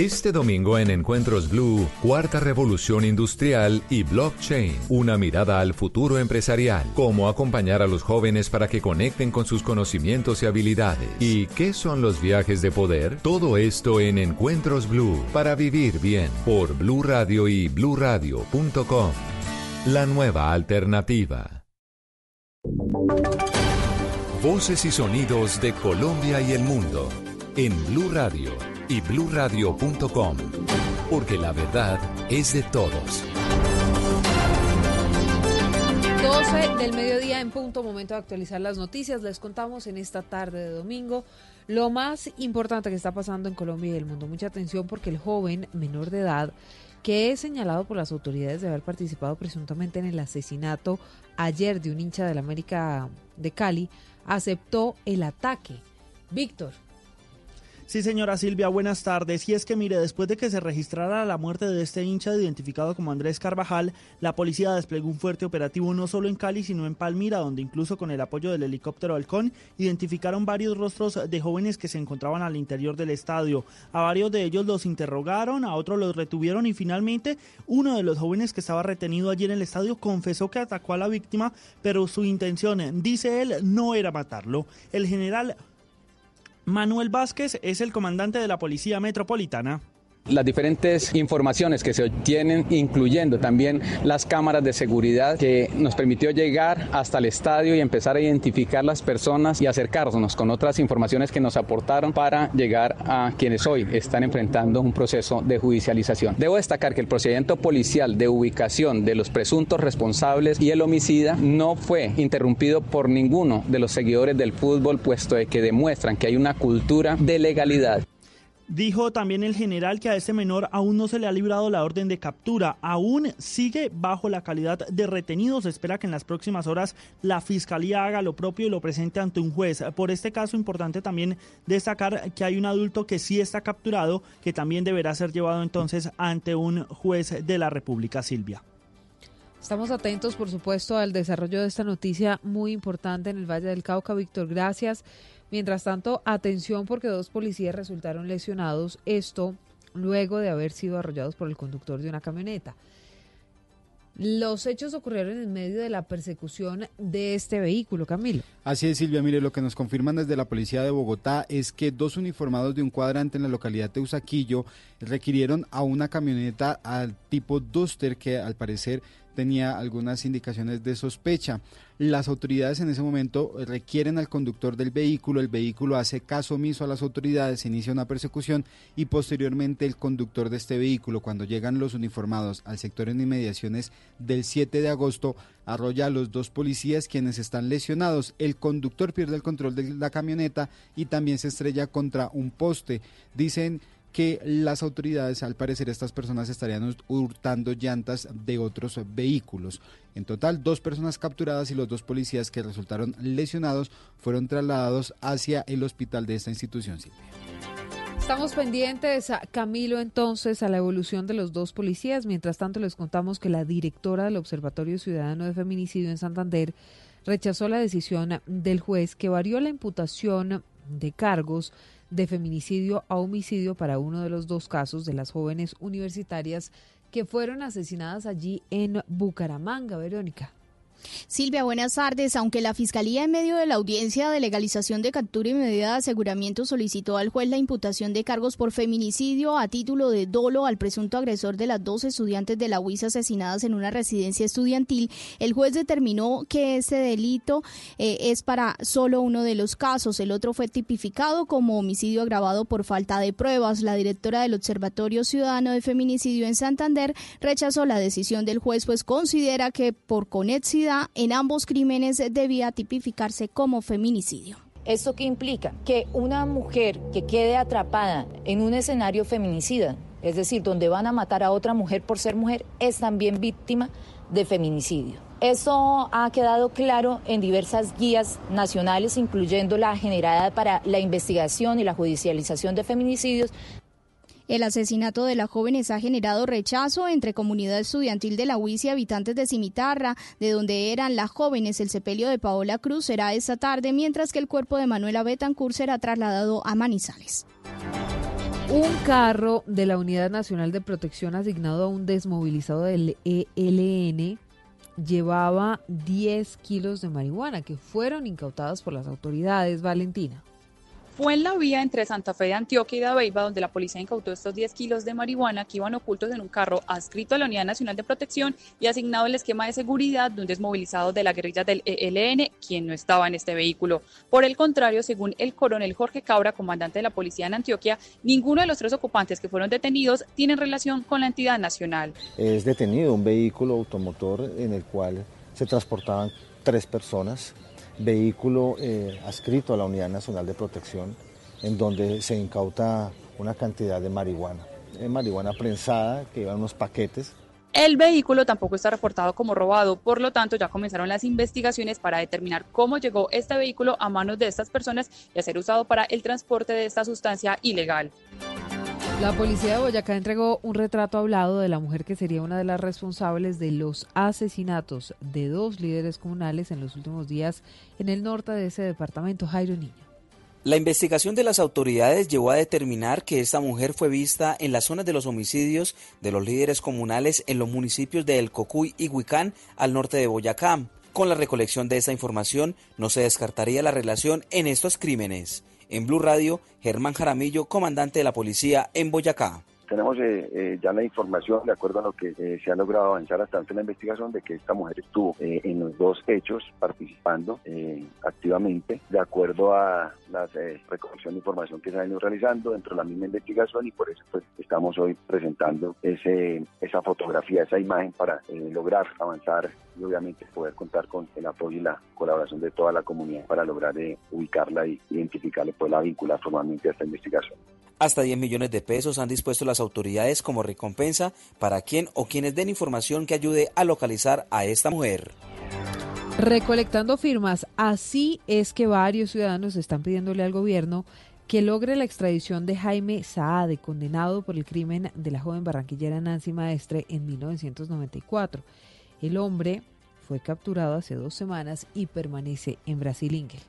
Este domingo en Encuentros Blue, Cuarta Revolución Industrial y Blockchain, una mirada al futuro empresarial, cómo acompañar a los jóvenes para que conecten con sus conocimientos y habilidades. ¿Y qué son los viajes de poder? Todo esto en Encuentros Blue, para vivir bien, por Blue Radio y bluradio.com. La nueva alternativa. Voces y sonidos de Colombia y el mundo en Blue Radio y bluradio.com, porque la verdad es de todos. 12 del mediodía en punto, momento de actualizar las noticias. Les contamos en esta tarde de domingo lo más importante que está pasando en Colombia y el mundo. Mucha atención porque el joven menor de edad que es señalado por las autoridades de haber participado presuntamente en el asesinato ayer de un hincha de la América de Cali, aceptó el ataque. Víctor. Sí, señora Silvia, buenas tardes. Y es que, mire, después de que se registrara la muerte de este hincha identificado como Andrés Carvajal, la policía desplegó un fuerte operativo no solo en Cali, sino en Palmira, donde incluso con el apoyo del helicóptero Halcón identificaron varios rostros de jóvenes que se encontraban al interior del estadio. A varios de ellos los interrogaron, a otros los retuvieron y finalmente uno de los jóvenes que estaba retenido allí en el estadio confesó que atacó a la víctima, pero su intención, dice él, no era matarlo. El general Manuel Vázquez es el comandante de la Policía Metropolitana las diferentes informaciones que se obtienen, incluyendo también las cámaras de seguridad que nos permitió llegar hasta el estadio y empezar a identificar las personas y acercarnos con otras informaciones que nos aportaron para llegar a quienes hoy están enfrentando un proceso de judicialización. Debo destacar que el procedimiento policial de ubicación de los presuntos responsables y el homicida no fue interrumpido por ninguno de los seguidores del fútbol, puesto de que demuestran que hay una cultura de legalidad. Dijo también el general que a este menor aún no se le ha librado la orden de captura, aún sigue bajo la calidad de retenido. Se espera que en las próximas horas la fiscalía haga lo propio y lo presente ante un juez. Por este caso, importante también destacar que hay un adulto que sí está capturado, que también deberá ser llevado entonces ante un juez de la República, Silvia. Estamos atentos, por supuesto, al desarrollo de esta noticia muy importante en el Valle del Cauca. Víctor, gracias. Mientras tanto, atención porque dos policías resultaron lesionados, esto luego de haber sido arrollados por el conductor de una camioneta. Los hechos ocurrieron en medio de la persecución de este vehículo, Camilo. Así es, Silvia. Mire, lo que nos confirman desde la policía de Bogotá es que dos uniformados de un cuadrante en la localidad de Usaquillo requirieron a una camioneta al tipo Duster que al parecer tenía algunas indicaciones de sospecha. Las autoridades en ese momento requieren al conductor del vehículo, el vehículo hace caso omiso a las autoridades, inicia una persecución y posteriormente el conductor de este vehículo, cuando llegan los uniformados al sector en inmediaciones del 7 de agosto, arrolla a los dos policías quienes están lesionados. El conductor pierde el control de la camioneta y también se estrella contra un poste. Dicen que las autoridades, al parecer, estas personas estarían hurtando llantas de otros vehículos. En total, dos personas capturadas y los dos policías que resultaron lesionados fueron trasladados hacia el hospital de esta institución. Estamos pendientes, Camilo, entonces, a la evolución de los dos policías. Mientras tanto, les contamos que la directora del Observatorio Ciudadano de Feminicidio en Santander rechazó la decisión del juez que varió la imputación de cargos de feminicidio a homicidio para uno de los dos casos de las jóvenes universitarias que fueron asesinadas allí en Bucaramanga, Verónica. Silvia, buenas tardes. Aunque la Fiscalía en medio de la audiencia de legalización de captura y medida de aseguramiento solicitó al juez la imputación de cargos por feminicidio a título de dolo al presunto agresor de las dos estudiantes de la UIS asesinadas en una residencia estudiantil, el juez determinó que ese delito eh, es para solo uno de los casos. El otro fue tipificado como homicidio agravado por falta de pruebas. La directora del Observatorio Ciudadano de Feminicidio en Santander rechazó la decisión del juez, pues considera que por conexidad en ambos crímenes debía tipificarse como feminicidio. ¿Esto qué implica? Que una mujer que quede atrapada en un escenario feminicida, es decir, donde van a matar a otra mujer por ser mujer, es también víctima de feminicidio. Eso ha quedado claro en diversas guías nacionales, incluyendo la generada para la investigación y la judicialización de feminicidios el asesinato de las jóvenes ha generado rechazo entre comunidad estudiantil de la UIS y habitantes de Cimitarra, de donde eran las jóvenes. El sepelio de Paola Cruz será esta tarde, mientras que el cuerpo de Manuela Betancourt será trasladado a Manizales. Un carro de la Unidad Nacional de Protección asignado a un desmovilizado del ELN llevaba 10 kilos de marihuana que fueron incautadas por las autoridades. Valentina. Fue en la vía entre Santa Fe de Antioquia y Dabeiba donde la policía incautó estos 10 kilos de marihuana que iban ocultos en un carro adscrito a la Unidad Nacional de Protección y asignado el esquema de seguridad de un desmovilizado de la guerrilla del ELN, quien no estaba en este vehículo. Por el contrario, según el coronel Jorge Cabra, comandante de la policía en Antioquia, ninguno de los tres ocupantes que fueron detenidos tienen relación con la entidad nacional. Es detenido un vehículo automotor en el cual se transportaban tres personas vehículo eh, adscrito a la Unidad Nacional de Protección, en donde se incauta una cantidad de marihuana, eh, marihuana prensada que iba unos paquetes. El vehículo tampoco está reportado como robado, por lo tanto ya comenzaron las investigaciones para determinar cómo llegó este vehículo a manos de estas personas y a ser usado para el transporte de esta sustancia ilegal. La policía de Boyacá entregó un retrato hablado de la mujer que sería una de las responsables de los asesinatos de dos líderes comunales en los últimos días en el norte de ese departamento, Jairo Niño. La investigación de las autoridades llevó a determinar que esta mujer fue vista en las zonas de los homicidios de los líderes comunales en los municipios de El Cocuy y Huicán, al norte de Boyacá. Con la recolección de esta información no se descartaría la relación en estos crímenes. En Blue Radio, Germán Jaramillo, comandante de la policía en Boyacá tenemos eh, eh, ya la información, de acuerdo a lo que eh, se ha logrado avanzar hasta en la investigación, de que esta mujer estuvo en los dos hechos participando activamente, de acuerdo a la recolección de información que se ha ido realizando dentro de la misma investigación y por eso pues estamos hoy presentando ese, esa fotografía, esa imagen para lograr avanzar y obviamente poder contar con el apoyo y la colaboración de toda la comunidad para lograr ubicarla y identificarla y poderla vincular formalmente a esta investigación. Hasta 10 millones de pesos han dispuesto las autoridades como recompensa para quien o quienes den información que ayude a localizar a esta mujer. Recolectando firmas, así es que varios ciudadanos están pidiéndole al gobierno que logre la extradición de Jaime Saade, condenado por el crimen de la joven barranquillera Nancy Maestre en 1994. El hombre fue capturado hace dos semanas y permanece en Brasil Ingel.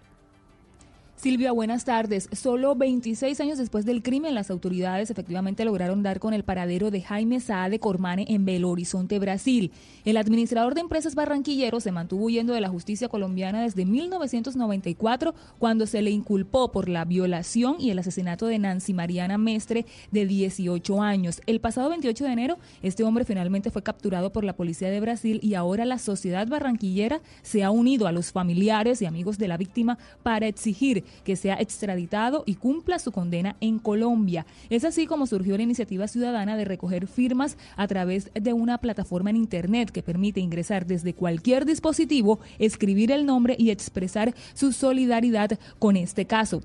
Silvia, buenas tardes. Solo 26 años después del crimen, las autoridades efectivamente lograron dar con el paradero de Jaime Saade Cormane en Belo Horizonte, Brasil. El administrador de empresas barranquillero se mantuvo huyendo de la justicia colombiana desde 1994, cuando se le inculpó por la violación y el asesinato de Nancy Mariana Mestre, de 18 años. El pasado 28 de enero, este hombre finalmente fue capturado por la policía de Brasil y ahora la sociedad barranquillera se ha unido a los familiares y amigos de la víctima para exigir que sea extraditado y cumpla su condena en Colombia. Es así como surgió la iniciativa ciudadana de recoger firmas a través de una plataforma en Internet que permite ingresar desde cualquier dispositivo, escribir el nombre y expresar su solidaridad con este caso.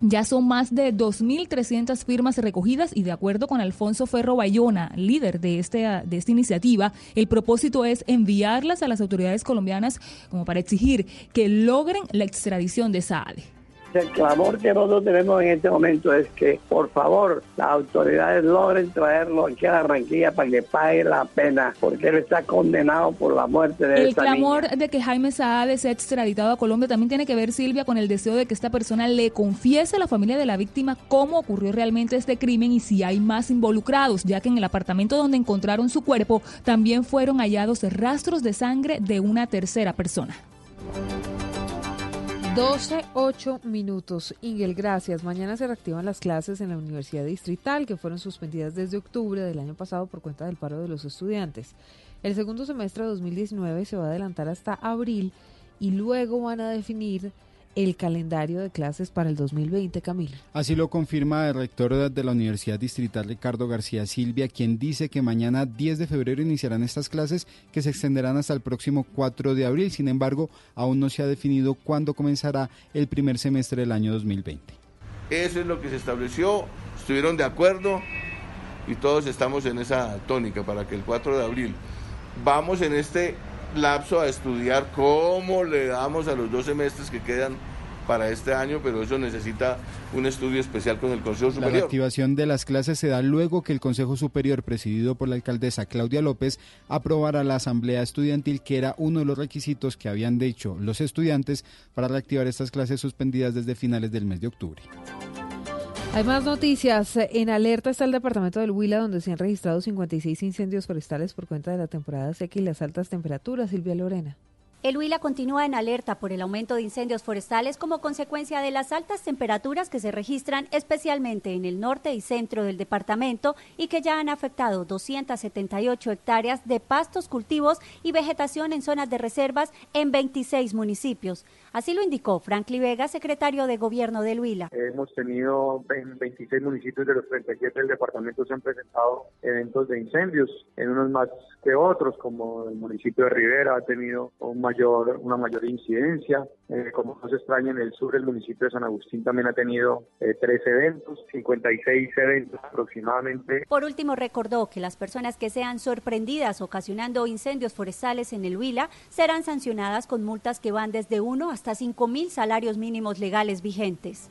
Ya son más de 2.300 firmas recogidas y de acuerdo con Alfonso Ferro Bayona, líder de, este, de esta iniciativa, el propósito es enviarlas a las autoridades colombianas como para exigir que logren la extradición de Saade. El clamor que nosotros tenemos en este momento es que, por favor, las autoridades logren traerlo aquí a Barranquilla para que pague la pena, porque él está condenado por la muerte de El esta clamor niña. de que Jaime Saade sea extraditado a Colombia también tiene que ver, Silvia, con el deseo de que esta persona le confiese a la familia de la víctima cómo ocurrió realmente este crimen y si hay más involucrados, ya que en el apartamento donde encontraron su cuerpo también fueron hallados rastros de sangre de una tercera persona. 12, 8 minutos. Ingel, gracias. Mañana se reactivan las clases en la Universidad Distrital, que fueron suspendidas desde octubre del año pasado por cuenta del paro de los estudiantes. El segundo semestre de 2019 se va a adelantar hasta abril y luego van a definir el calendario de clases para el 2020, Camilo. Así lo confirma el rector de la Universidad Distrital Ricardo García Silvia, quien dice que mañana 10 de febrero iniciarán estas clases que se extenderán hasta el próximo 4 de abril. Sin embargo, aún no se ha definido cuándo comenzará el primer semestre del año 2020. Eso es lo que se estableció, estuvieron de acuerdo y todos estamos en esa tónica para que el 4 de abril vamos en este lapso a estudiar cómo le damos a los dos semestres que quedan para este año, pero eso necesita un estudio especial con el Consejo La Superior. reactivación de las clases se da luego que el Consejo Superior, presidido por la alcaldesa Claudia López, aprobara la asamblea estudiantil, que era uno de los requisitos que habían dicho los estudiantes para reactivar estas clases suspendidas desde finales del mes de octubre. Hay más noticias. En alerta está el departamento del Huila, donde se han registrado 56 incendios forestales por cuenta de la temporada seca y las altas temperaturas. Silvia Lorena. El Huila continúa en alerta por el aumento de incendios forestales como consecuencia de las altas temperaturas que se registran especialmente en el norte y centro del departamento y que ya han afectado 278 hectáreas de pastos, cultivos y vegetación en zonas de reservas en 26 municipios. Así lo indicó Franklin Vega, secretario de Gobierno del Huila. Hemos tenido en 26 municipios de los 37 del departamento se han presentado eventos de incendios, en unos más que otros, como el municipio de Rivera ha tenido un mayor, una mayor incidencia. Eh, como no se extraña, en el sur el municipio de San Agustín también ha tenido eh, tres eventos, 56 eventos aproximadamente. Por último, recordó que las personas que sean sorprendidas ocasionando incendios forestales en el Huila serán sancionadas con multas que van desde 1 hasta 5 mil salarios mínimos legales vigentes.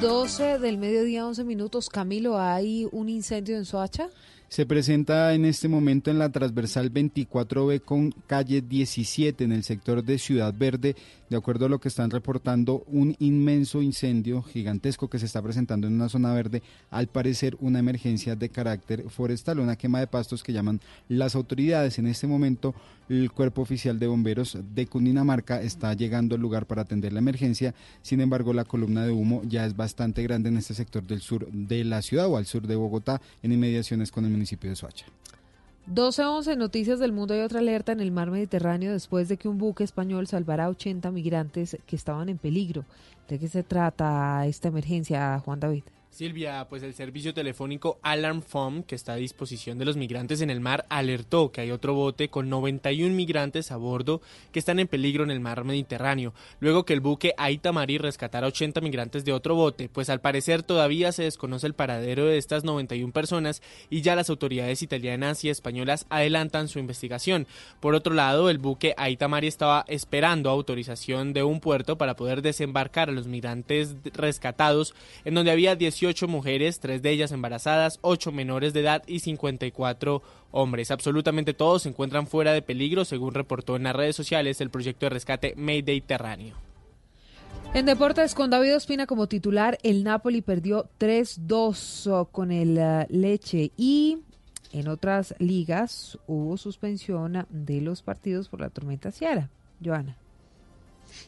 12 del mediodía, 11 minutos. Camilo, ¿hay un incendio en Soacha? Se presenta en este momento en la transversal 24B con calle 17 en el sector de Ciudad Verde. De acuerdo a lo que están reportando, un inmenso incendio gigantesco que se está presentando en una zona verde, al parecer una emergencia de carácter forestal, una quema de pastos que llaman las autoridades. En este momento, el cuerpo oficial de bomberos de Cundinamarca está llegando al lugar para atender la emergencia. Sin embargo, la columna de humo ya es bastante grande en este sector del sur de la ciudad o al sur de Bogotá, en inmediaciones con el municipio de Soacha. 12-11 Noticias del Mundo. Hay otra alerta en el mar Mediterráneo después de que un buque español salvara a 80 migrantes que estaban en peligro. ¿De qué se trata esta emergencia, Juan David? Silvia, pues el servicio telefónico Alarm Phone, que está a disposición de los migrantes en el mar, alertó que hay otro bote con 91 migrantes a bordo que están en peligro en el mar Mediterráneo, luego que el buque Aita Mari rescatara 80 migrantes de otro bote, pues al parecer todavía se desconoce el paradero de estas 91 personas y ya las autoridades italianas y españolas adelantan su investigación. Por otro lado, el buque Aita Mari estaba esperando autorización de un puerto para poder desembarcar a los migrantes rescatados, en donde había 18 mujeres, tres de ellas embarazadas, 8 menores de edad y 54 hombres. Absolutamente todos se encuentran fuera de peligro, según reportó en las redes sociales el proyecto de rescate Mediterráneo. En deportes, con David Ospina como titular, el Napoli perdió 3-2 con el uh, Leche y en otras ligas hubo suspensión de los partidos por la tormenta Ciara. Joana.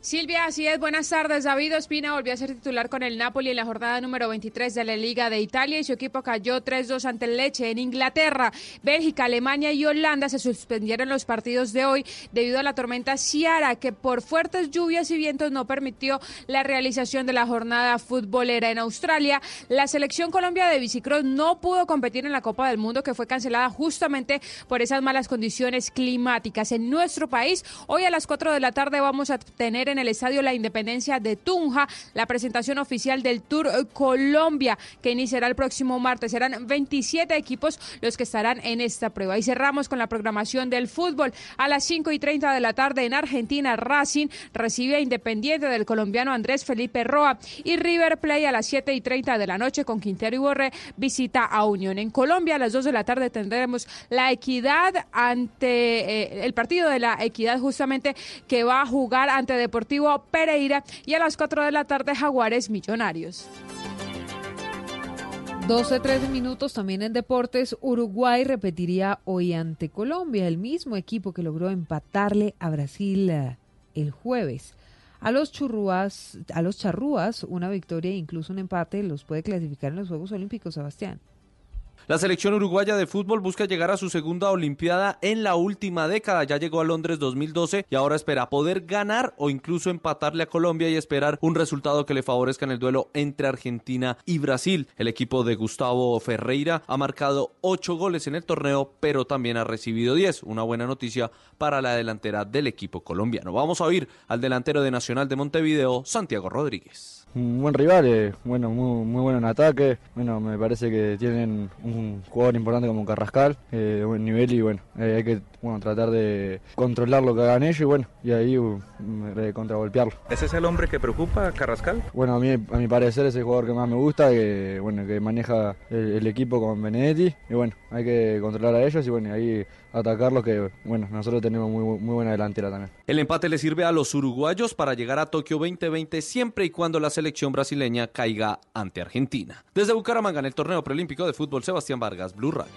Silvia, así es. Buenas tardes. David Ospina volvió a ser titular con el Napoli en la jornada número 23 de la Liga de Italia y su equipo cayó 3-2 ante el Leche en Inglaterra. Bélgica, Alemania y Holanda se suspendieron los partidos de hoy debido a la tormenta Ciara, que por fuertes lluvias y vientos no permitió la realización de la jornada futbolera en Australia. La selección Colombia de bicicross no pudo competir en la Copa del Mundo, que fue cancelada justamente por esas malas condiciones climáticas. En nuestro país, hoy a las 4 de la tarde vamos a tener en el Estadio La Independencia de Tunja la presentación oficial del Tour Colombia, que iniciará el próximo martes. Serán 27 equipos los que estarán en esta prueba. Y cerramos con la programación del fútbol. A las 5 y 30 de la tarde en Argentina, Racing recibe a Independiente del colombiano Andrés Felipe Roa y River Play a las 7 y 30 de la noche con Quintero y Borré visita a Unión. En Colombia a las 2 de la tarde tendremos la equidad ante eh, el partido de la equidad justamente que va a jugar ante Deportivo Pereira y a las 4 de la tarde Jaguares Millonarios. 12, 13 minutos también en deportes. Uruguay repetiría hoy ante Colombia, el mismo equipo que logró empatarle a Brasil eh, el jueves. A los churrúas, a los charrúas, una victoria e incluso un empate los puede clasificar en los Juegos Olímpicos, Sebastián. La selección uruguaya de fútbol busca llegar a su segunda Olimpiada en la última década. Ya llegó a Londres 2012 y ahora espera poder ganar o incluso empatarle a Colombia y esperar un resultado que le favorezca en el duelo entre Argentina y Brasil. El equipo de Gustavo Ferreira ha marcado ocho goles en el torneo, pero también ha recibido 10. Una buena noticia para la delantera del equipo colombiano. Vamos a oír al delantero de Nacional de Montevideo, Santiago Rodríguez un buen rival, eh, bueno, muy, muy bueno en ataque. Bueno, me parece que tienen un jugador importante como Carrascal, eh, buen nivel y bueno, eh, hay que bueno, tratar de controlar lo que hagan ellos y bueno, y ahí uh, contragolpearlo. ¿Ese es el hombre que preocupa, Carrascal? Bueno, a mí, a mi parecer es el jugador que más me gusta, que bueno, que maneja el, equipo con Benedetti y bueno, hay que controlar a ellos y bueno, ahí atacarlo que bueno, nosotros tenemos muy, muy buena delantera también. El empate le sirve a los uruguayos para llegar a Tokio 2020 siempre y cuando la selección brasileña caiga ante Argentina. Desde Bucaramanga en el torneo preolímpico de fútbol Sebastián Vargas, Blue Radio.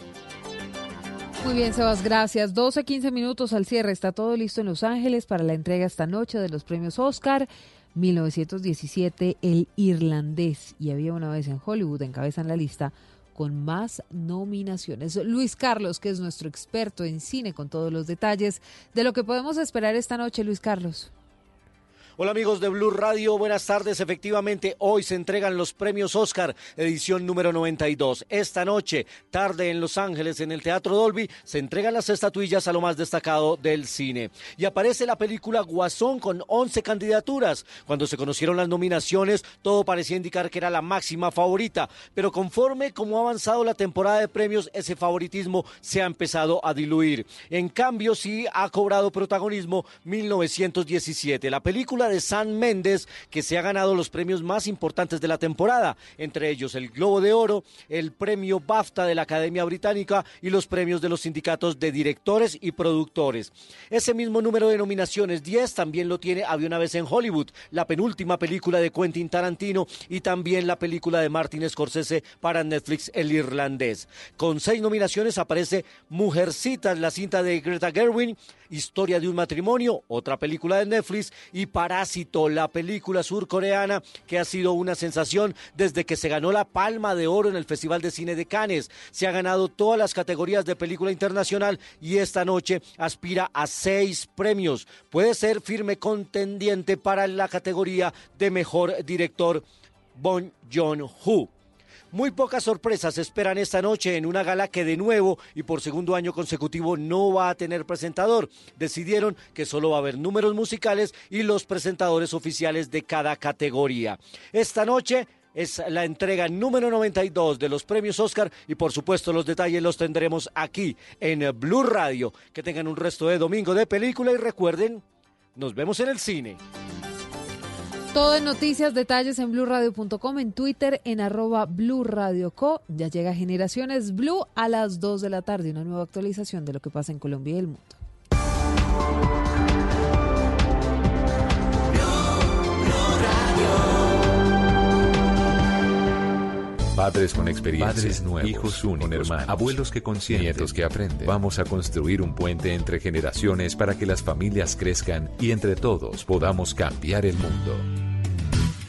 Muy bien, Sebas, gracias. 12, 15 minutos al cierre. Está todo listo en Los Ángeles para la entrega esta noche de los premios Oscar. 1917, El Irlandés. Y había una vez en Hollywood, encabezan la lista con más nominaciones. Luis Carlos, que es nuestro experto en cine, con todos los detalles de lo que podemos esperar esta noche. Luis Carlos. Hola amigos de Blue Radio, buenas tardes. Efectivamente, hoy se entregan los premios Oscar, edición número 92. Esta noche, tarde en Los Ángeles, en el Teatro Dolby, se entregan las estatuillas a lo más destacado del cine. Y aparece la película Guasón con 11 candidaturas. Cuando se conocieron las nominaciones, todo parecía indicar que era la máxima favorita. Pero conforme como ha avanzado la temporada de premios, ese favoritismo se ha empezado a diluir. En cambio, sí ha cobrado protagonismo 1917. La película de San Méndez, que se ha ganado los premios más importantes de la temporada, entre ellos el Globo de Oro, el premio BAFTA de la Academia Británica y los premios de los sindicatos de directores y productores. Ese mismo número de nominaciones, 10, también lo tiene Había una vez en Hollywood, la penúltima película de Quentin Tarantino y también la película de Martin Scorsese para Netflix, El Irlandés. Con seis nominaciones aparece Mujercitas, la cinta de Greta Gerwin, Historia de un matrimonio, otra película de Netflix, y Parásito, la película surcoreana que ha sido una sensación desde que se ganó la Palma de Oro en el Festival de Cine de Cannes. Se ha ganado todas las categorías de película internacional y esta noche aspira a seis premios. Puede ser firme contendiente para la categoría de mejor director Bon Joon-ho. Muy pocas sorpresas esperan esta noche en una gala que de nuevo y por segundo año consecutivo no va a tener presentador. Decidieron que solo va a haber números musicales y los presentadores oficiales de cada categoría. Esta noche es la entrega número 92 de los premios Oscar y por supuesto los detalles los tendremos aquí en Blue Radio. Que tengan un resto de domingo de película y recuerden, nos vemos en el cine. Todo en noticias, detalles en blurradio.com, en Twitter, en arroba blurradioco. Ya llega Generaciones Blue a las 2 de la tarde, una nueva actualización de lo que pasa en Colombia y el mundo. Padres con experiencia, padres nuevos, hijos únicos, hermanos, abuelos que consienten, nietos que aprenden. Vamos a construir un puente entre generaciones para que las familias crezcan y entre todos podamos cambiar el mundo.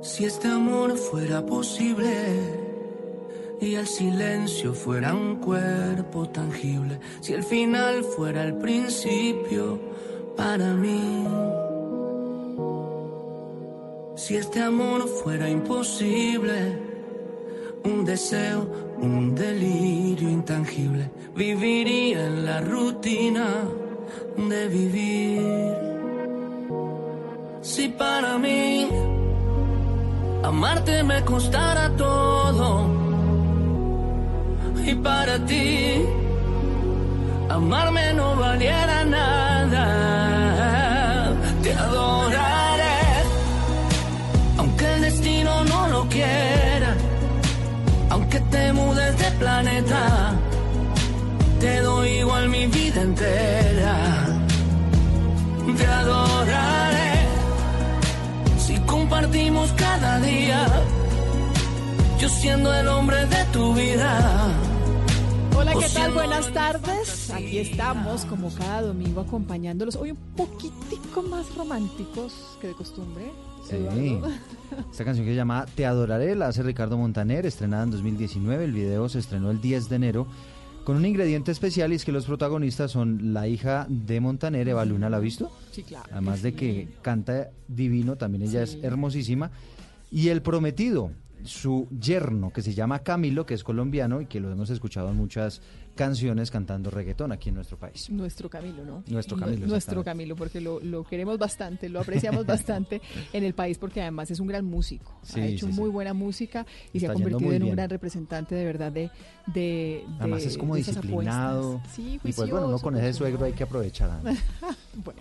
Si este amor fuera posible y el silencio fuera un cuerpo tangible, si el final fuera el principio para mí. Si este amor fuera imposible, un deseo, un delirio intangible, viviría en la rutina de vivir. Si para mí amarte me costara todo. Y para ti amarme no valiera nada, siendo el hombre de tu vida. Hola, ¿qué tal? Buenas tardes. Aquí estamos, como cada domingo, acompañándolos. Hoy un poquitico más románticos que de costumbre. Sí. Eduardo. Esta canción que se llama Te adoraré la hace Ricardo Montaner, estrenada en 2019. El video se estrenó el 10 de enero con un ingrediente especial y es que los protagonistas son la hija de Montaner, Eva Luna, ¿la ha visto? Sí, claro. Además de que canta divino, también ella es hermosísima. Y el prometido, su yerno, que se llama Camilo, que es colombiano y que lo hemos escuchado en muchas canciones cantando reggaetón aquí en nuestro país. Nuestro Camilo, ¿no? Nuestro Camilo, Nuestro. Camilo, porque lo, lo queremos bastante, lo apreciamos bastante en el país porque además es un gran músico. Sí, ha hecho sí, sí. muy buena música y se ha convertido en un gran representante de verdad de... de, Además de- es como de disciplinado. Sí, y pues bueno, uno con ese suegro hay que aprovechar. ¿no? Bueno,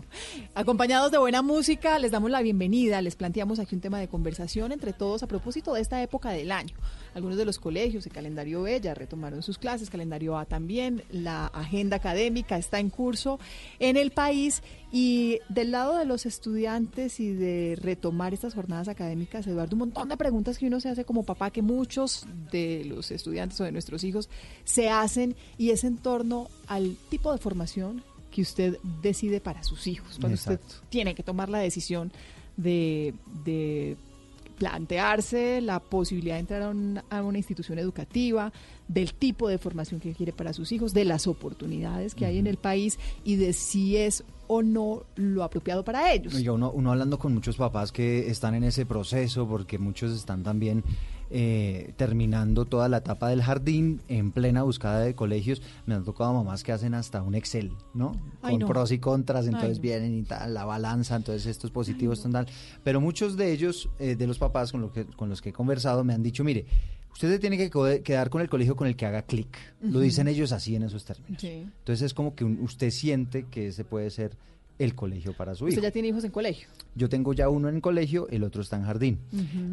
acompañados de buena música, les damos la bienvenida, les planteamos aquí un tema de conversación entre todos a propósito de esta época del año. Algunos de los colegios, el calendario B ya retomaron sus clases, calendario A también, la agenda académica está en curso en el país y del lado de los estudiantes y de retomar estas jornadas académicas, Eduardo, un montón de preguntas que uno se hace como papá, que muchos de los estudiantes o de nuestros hijos se hacen y es en torno al tipo de formación que usted decide para sus hijos, cuando Exacto. usted tiene que tomar la decisión de, de plantearse la posibilidad de entrar a una institución educativa, del tipo de formación que quiere para sus hijos, de las oportunidades que hay en el país y de si es o no lo apropiado para ellos. Oiga, uno, uno hablando con muchos papás que están en ese proceso, porque muchos están también eh, terminando toda la etapa del jardín en plena búsqueda de colegios. Me han tocado mamás que hacen hasta un Excel, ¿no? Ay, con no. pros y contras, Ay, entonces no. vienen y tal, la balanza, entonces estos positivos, estos tal. Pero muchos de ellos, eh, de los papás con, lo que, con los que he conversado, me han dicho, mire, usted se tiene que quedar con el colegio con el que haga clic. Lo dicen ellos así en esos términos. Sí. Entonces es como que un- usted siente que ese puede ser el colegio para su hijo. Usted ya tiene hijos en colegio. Yo tengo ya uno en colegio, el otro está en jardín.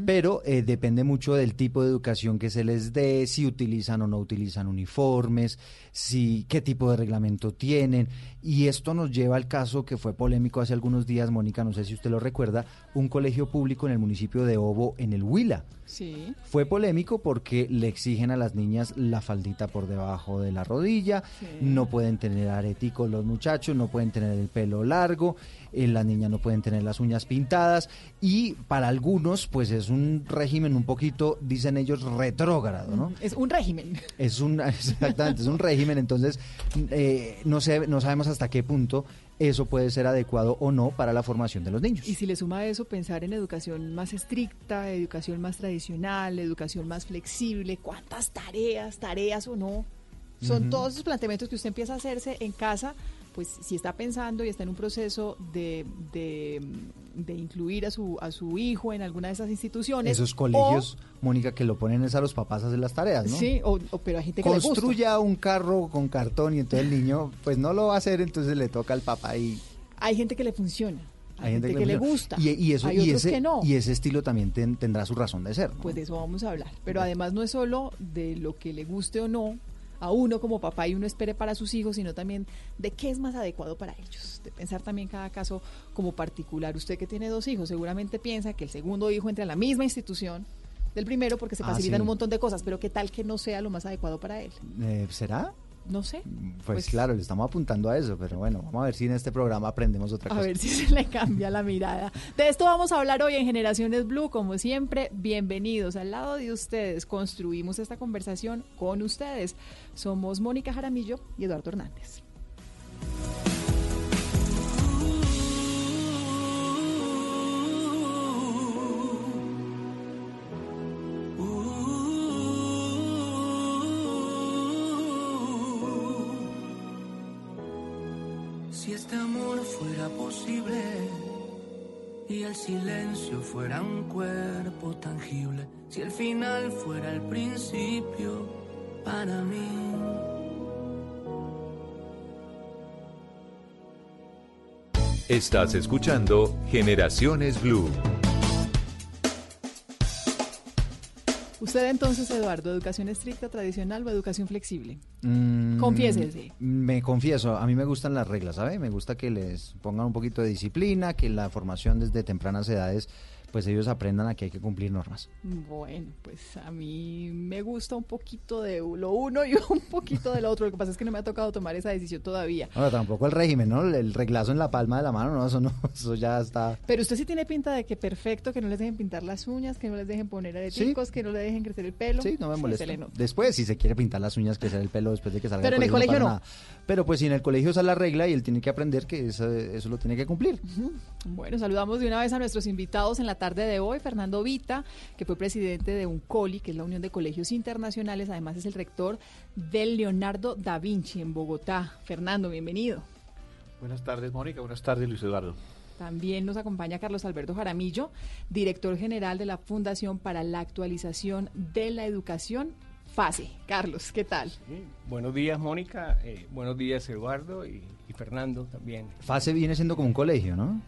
Pero eh, depende mucho del tipo de educación que se les dé, si utilizan o no utilizan uniformes, si qué tipo de reglamento tienen. Y esto nos lleva al caso que fue polémico hace algunos días, Mónica, no sé si usted lo recuerda, un colegio público en el municipio de Obo, en el Huila. Sí. Fue polémico porque le exigen a las niñas la faldita por debajo de la rodilla, no pueden tener areticos los muchachos, no pueden tener el pelo largo, eh, las niñas no pueden tener las uñas pintadas y para algunos pues es un régimen un poquito, dicen ellos, retrógrado, ¿no? Es un régimen. Es un, exactamente, es un régimen, entonces eh, no, sé, no sabemos hasta qué punto eso puede ser adecuado o no para la formación de los niños. Y si le suma a eso pensar en educación más estricta, educación más tradicional, educación más flexible, cuántas tareas, tareas o no. Son todos esos planteamientos que usted empieza a hacerse en casa, pues si está pensando y está en un proceso de, de, de incluir a su, a su hijo en alguna de esas instituciones. Esos o- colegios, Mónica, que lo ponen es a los papás a hacer las tareas, ¿no? Sí, o, o- pero hay gente que le gusta. Construya un carro con cartón y entonces el niño pues no lo va a hacer, entonces le toca al papá y Hay gente que le funciona. hay gente, que, le gusta. Y, y eso, hay y, otros ese, que no. y ese estilo también ten- tendrá su razón de ser. ¿no? Pues de eso vamos a hablar. Pero además no es solo de lo que le guste o no a uno como papá y uno espere para sus hijos, sino también de qué es más adecuado para ellos. De pensar también cada caso como particular. Usted que tiene dos hijos seguramente piensa que el segundo hijo entre a la misma institución del primero porque se Ah, facilitan sí. un montón de cosas, pero qué tal que no sea lo más adecuado para él. Eh, ¿Será? No sé. Pues, claro, le estamos apuntando a eso, pero bueno, vamos a ver si en este programa aprendemos otra A cosa. ver si se le cambia la mirada. De esto vamos a hablar hoy en Generaciones Blue, como siempre, bienvenidos al lado de ustedes. Construimos esta conversación con ustedes. Somos Mónica Jaramillo y Eduardo Hernández. Fuera posible y el silencio fuera un cuerpo tangible, si el final fuera el principio para mí. Estás escuchando Generaciones Blue. Usted entonces, Eduardo, ¿educación estricta, tradicional o educación flexible? Mm, Confiésese. Me confieso, a mí me gustan las reglas, ¿sabe? Me gusta que les pongan un poquito de disciplina, que la formación desde tempranas edades, pues ellos aprendan a que hay que cumplir normas. Bueno, pues a mí me gusta un poquito de lo uno y un poquito de lo otro. Lo que pasa es que no me ha tocado tomar esa decisión todavía. Ahora, tampoco el régimen, ¿no? El reglazo en la palma de la mano, no, eso no, eso ya está... Pero usted sí tiene pinta de que perfecto, que no les dejen pintar las uñas, que no les dejen poner areticos, que no le dejen crecer el pelo. Sí, no me molesta. Después, si se quiere pintar las uñas, crecer el pelo después de que salga Pero del en el colegio no. nada. Pero pues si en el colegio esa es la regla y él tiene que aprender que eso, eso lo tiene que cumplir. Bueno, saludamos de una vez a nuestros invitados en la tarde de hoy. Fernando Vita, que fue presidente de UNCOLI, que es la Unión de Colegios Internacionales, además es el rector del Leonardo da Vinci en Bogotá. Fernando, bienvenido. Buenas tardes, Mónica. Buenas tardes, Luis Eduardo. También nos acompaña Carlos Alberto Jaramillo, director general de la Fundación para la Actualización de la Educación, FASE. Carlos, ¿qué tal? Buenos días, Mónica. Eh, buenos días, Eduardo y, y Fernando también. FASE viene siendo como un colegio, ¿no?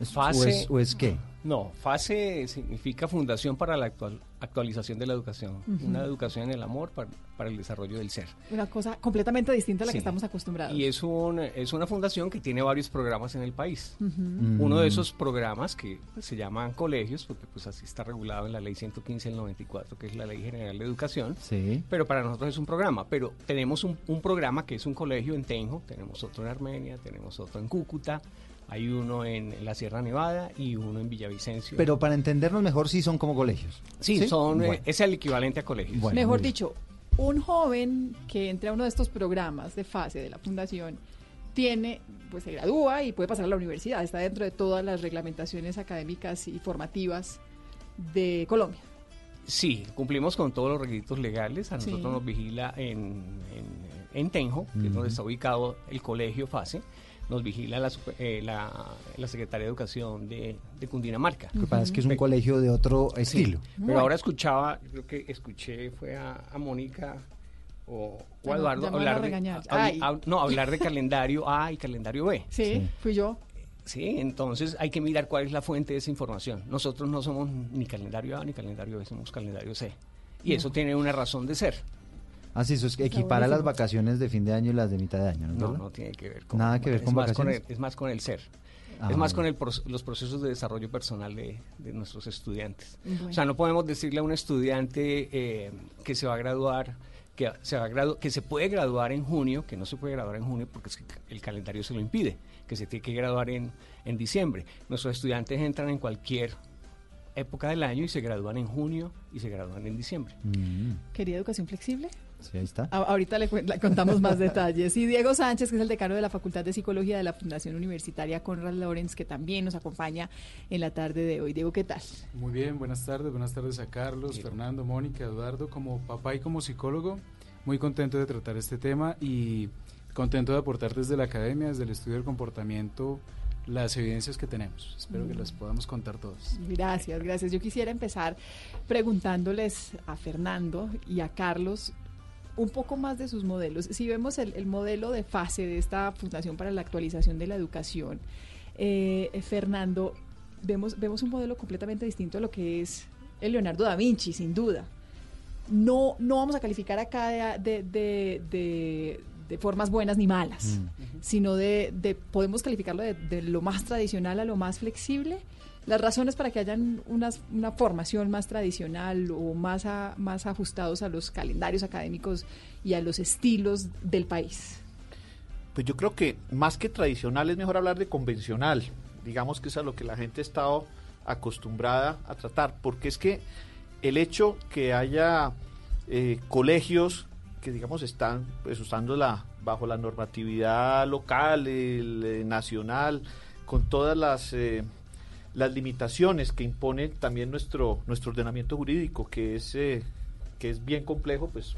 ¿Es- FASE, ¿O es, o es qué? No, FASE significa Fundación para la Actual- Actualización de la Educación. Una educación en el amor para, para el desarrollo del ser. Una cosa completamente distinta a la Sí. que estamos acostumbrados. Y es, un, es una fundación que tiene varios programas en el país. Mm. Uno de esos programas que pues, se llaman colegios, porque pues así está regulado en la ley 115 del 94, que es la Ley General de Educación. Sí. Pero para nosotros es un programa. Pero tenemos un, un programa que es un colegio en Tenjo, tenemos otro en Armenia, tenemos otro en Cúcuta, hay uno en, la Sierra Nevada y uno en Villavicencio. Pero para entendernos mejor, sí son como colegios. sí, son, eh, Bueno. es el equivalente a colegios. Bueno, Mejor dicho, un joven que entre a uno de estos programas de fase de la fundación tiene, pues se gradúa y puede pasar a la universidad, está dentro de todas las reglamentaciones académicas y formativas de Colombia. Sí, cumplimos con todos los requisitos legales. A nosotros Sí. nos vigila en, en, en Tenjo, que es donde está ubicado el colegio FASE. Nos vigila la, eh, la, la Secretaría de Educación de, de Cundinamarca. Lo que pasa es que es un colegio de otro Sí, estilo. Pero ahora escuchaba, yo creo que escuché, fue a, a Mónica o, o a no- Eduardo hablar de, a- a- no, hablar de calendario A y calendario B. Sí, fui yo. Sí, entonces hay que mirar cuál es la fuente de esa información. Nosotros no somos ni calendario A ni calendario B, somos calendario C. Y No. eso tiene una razón de ser. Así eso es que Está equipara las vacaciones de fin de año y las de mitad de año, ¿no? No, no tiene que ver con Nada que ver es con más vacaciones. el- es más con el ser. Ah, es más con el los procesos de desarrollo personal de, de nuestros estudiantes. Bueno. O sea, no podemos decirle a un estudiante eh, que se va a graduar, que se, va a gradu- que se puede graduar en junio, que no se puede graduar en junio porque es que el calendario se lo impide, que se tiene que graduar en, en diciembre. Nuestros estudiantes entran en cualquier época del año y se gradúan en junio y se gradúan en diciembre. Mm, ¿Quería educación flexible? Sí, ahí está. A- ahorita le contamos más detalles. Y Diego Sánchez, que es el decano de la Facultad de Psicología de la Fundación Universitaria Conrad Lorenz, que también nos acompaña en la tarde de hoy. Diego, ¿qué tal? Muy bien, buenas tardes, buenas tardes a Carlos, Fernando, Mónica, Eduardo, como papá y como psicólogo, muy contento de tratar este tema y contento de aportar desde la academia, desde el estudio del comportamiento, las evidencias que tenemos. Espero que Mm. las podamos contar todas. Gracias, gracias. Yo quisiera empezar preguntándoles a Fernando y a Carlos un poco más de sus modelos. Si vemos el, el modelo de fase de esta Fundación para la Actualización de la Educación, eh, Fernando, vemos, vemos un modelo completamente distinto a lo que es el Leonardo da Vinci, sin duda. No, no vamos a calificar acá de, de, de- formas buenas ni malas, sino de, de- podemos calificarlo de lo más tradicional a lo más flexible. Las razones para que hayan unas, una formación más tradicional o más, más ajustados a los calendarios académicos y a los estilos del país. Pues yo creo que más que tradicional es mejor hablar de convencional. Digamos que es a lo que la gente ha estado acostumbrada a tratar. Porque es que el hecho que haya eh, colegios que digamos están pues usando la bajo la normatividad local, eh, nacional, con todas las eh, las limitaciones que impone también nuestro nuestro ordenamiento jurídico, que es eh, que es bien complejo, pues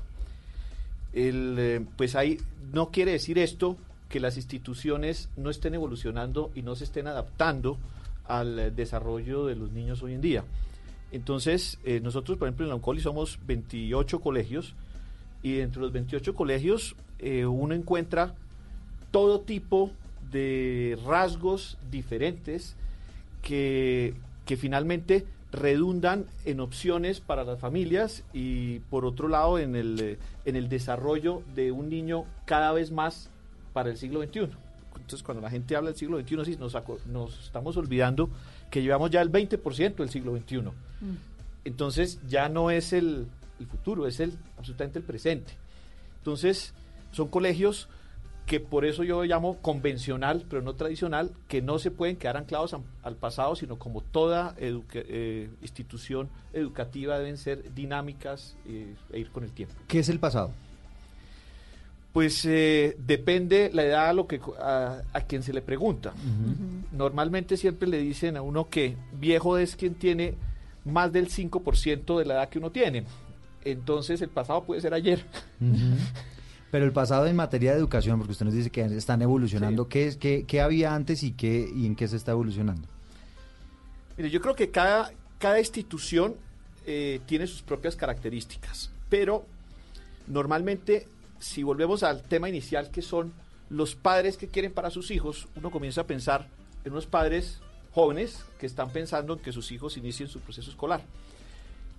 el, eh, pues ahí no quiere decir esto que las instituciones no estén evolucionando y no se estén adaptando al desarrollo de los niños hoy en día. Entonces, eh, nosotros, por ejemplo, en la UNCOLI somos 28 colegios y entre los 28 colegios uno encuentra todo tipo de rasgos diferentes que, que finalmente redundan en opciones para las familias y por otro lado en el, eh, en el desarrollo de un niño cada vez más para el siglo XXI. Entonces cuando la gente habla del siglo XXI sí, nos, nos estamos olvidando que llevamos ya el 20% del siglo XXI. Entonces ya no es el, el futuro, es el absolutamente el presente. Entonces son colegios que por eso yo llamo convencional, pero no tradicional, que no se pueden quedar anclados al pasado, sino como toda educa- eh, institución educativa deben ser dinámicas eh, e ir con el tiempo. ¿Qué es el pasado? Pues eh, depende la edad a, lo que, a, a quien se le pregunta. Normalmente siempre le dicen a uno que viejo es quien tiene más del 5% de la edad que uno tiene. Entonces el pasado puede ser ayer. Pero el pasado en materia de educación, porque usted nos dice que están evolucionando, ¿qué, es, qué, qué había antes y, qué, y en qué se está evolucionando? Mire, yo creo que cada, cada institución eh, tiene sus propias características, pero normalmente, si volvemos al tema inicial, que son los padres que quieren para sus hijos, uno comienza a pensar en unos padres jóvenes que están pensando en que sus hijos inicien su proceso escolar.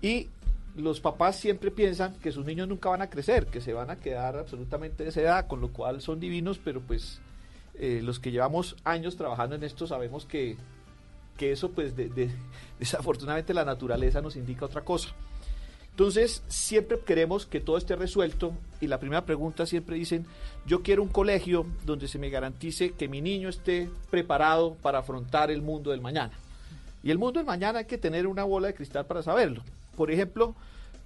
Y los papás siempre piensan que sus niños nunca van a crecer, que se van a quedar absolutamente de esa edad, con lo cual son divinos, pero pues eh, los que llevamos años trabajando en esto sabemos que, que eso pues de- de- desafortunadamente la naturaleza nos indica otra cosa. Entonces siempre queremos que todo esté resuelto y la primera pregunta siempre dicen, yo quiero un colegio donde se me garantice que mi niño esté preparado para afrontar el mundo del mañana. Y el mundo del mañana hay que tener una bola de cristal para saberlo. Por ejemplo,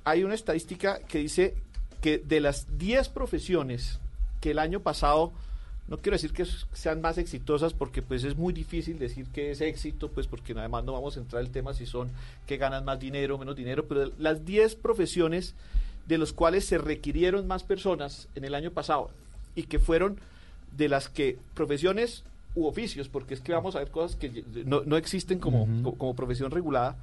hay una estadística que dice que de las 10 profesiones que el año pasado, no quiero decir que sean más exitosas porque pues es muy difícil decir que es éxito, pues porque además no vamos a entrar en el tema si son que ganan más dinero, menos dinero, pero las 10 profesiones de los cuales se requirieron más personas en el año pasado y que fueron de las que profesiones u oficios, porque es que vamos a ver cosas que no, no existen como, co- como profesión regulada,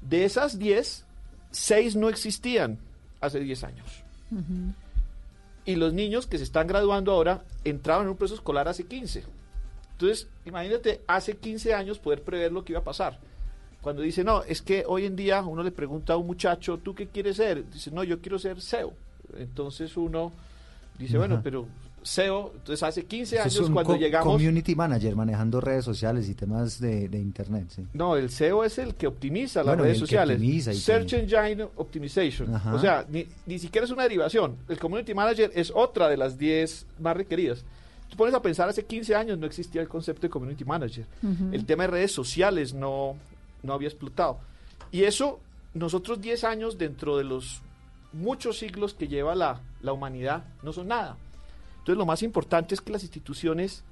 de esas 10, 6 no existían hace 10 años. Y los niños que se están graduando ahora entraban en un proceso escolar hace 15. Entonces, imagínate, hace 15 años poder prever lo que iba a pasar. Cuando dice, no, es que hoy en día uno le pregunta a un muchacho, ¿tú qué quieres ser? Dice, no, yo quiero ser CEO. Entonces uno dice, bueno, pero CEO, entonces hace 15 Eso es años un cuando co- llegamos... Community manager manejando redes sociales y temas de, de internet, sí. No, el SEO es el que optimiza las Bueno, redes el que sociales. optimiza y Search que- Engine Optimization. Ajá. O sea, ni, ni siquiera es una derivación. El Community Manager es otra de las 10 más requeridas. Tú pones a pensar, hace 15 años no existía el concepto de Community Manager. Ujú. El tema de redes sociales no, no había explotado. Y eso, nosotros 10 años dentro de los muchos siglos que lleva la, la humanidad, no son nada. Entonces lo más importante es que las instituciones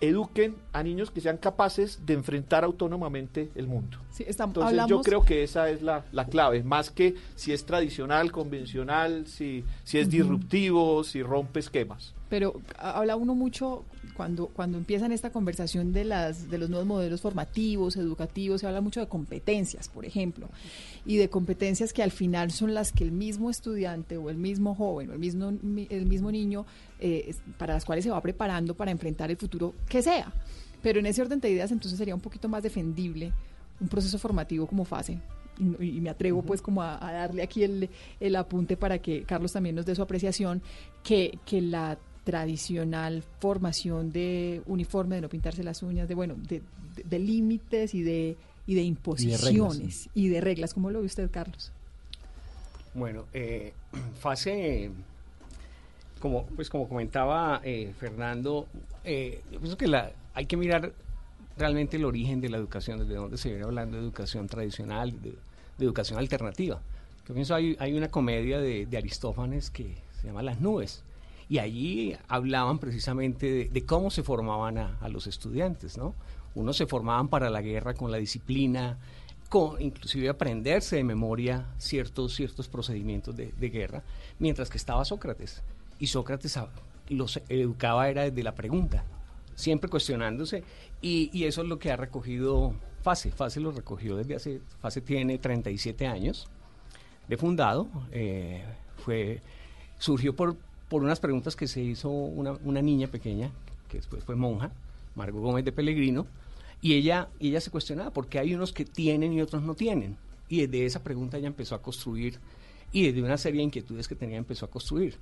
eduquen a niños que sean capaces de enfrentar autónomamente el mundo. Sí, estamos, Entonces yo creo que esa es la, la clave, más que si es tradicional, convencional, si, si es disruptivo, si rompe esquemas. Pero ha- habla uno mucho cuando cuando empiezan esta conversación de las de los nuevos modelos formativos, educativos, se habla mucho de competencias, por ejemplo, y de competencias que al final son las que el mismo estudiante o el mismo joven o el mismo mi- el mismo niño eh, para las cuales se va preparando para enfrentar el futuro que sea. Pero en ese orden de ideas entonces sería un poquito más defendible un proceso formativo como fase. Y, y me atrevo pues como a, a darle aquí el, el apunte para que Carlos también nos dé su apreciación, que, que la tradicional formación de uniforme, de no pintarse las uñas, de bueno, de, de- de límites y de y de imposiciones y de reglas. ¿Cómo lo ve usted, Carlos? Bueno, eh, fase, como, pues como comentaba eh, Fernando, eh, yo pienso que la, hay que mirar realmente el origen de la educación, desde dónde se viene hablando de educación tradicional, de, de educación alternativa. Yo pienso hay, hay una comedia de, de Aristófanes que se llama Las nubes, y allí hablaban precisamente de, de cómo se formaban a, a los estudiantes, ¿no? Unos se formaban para la guerra con la disciplina, con inclusive aprenderse de memoria ciertos, ciertos procedimientos de, de guerra, mientras que estaba Sócrates. Y Sócrates los educaba era desde la pregunta, siempre cuestionándose, y, y eso es lo que ha recogido Fase. Fase lo recogió desde hace, Fase tiene 37 años de fundado, eh, fue, surgió por, por unas preguntas que se hizo una, una niña pequeña, que después fue monja, Margot Gómez de Pellegrino, y ella, y ella se cuestionaba por qué hay unos que tienen y otros no tienen. Y desde esa pregunta ella empezó a construir, y desde una serie de inquietudes que tenía empezó a construir.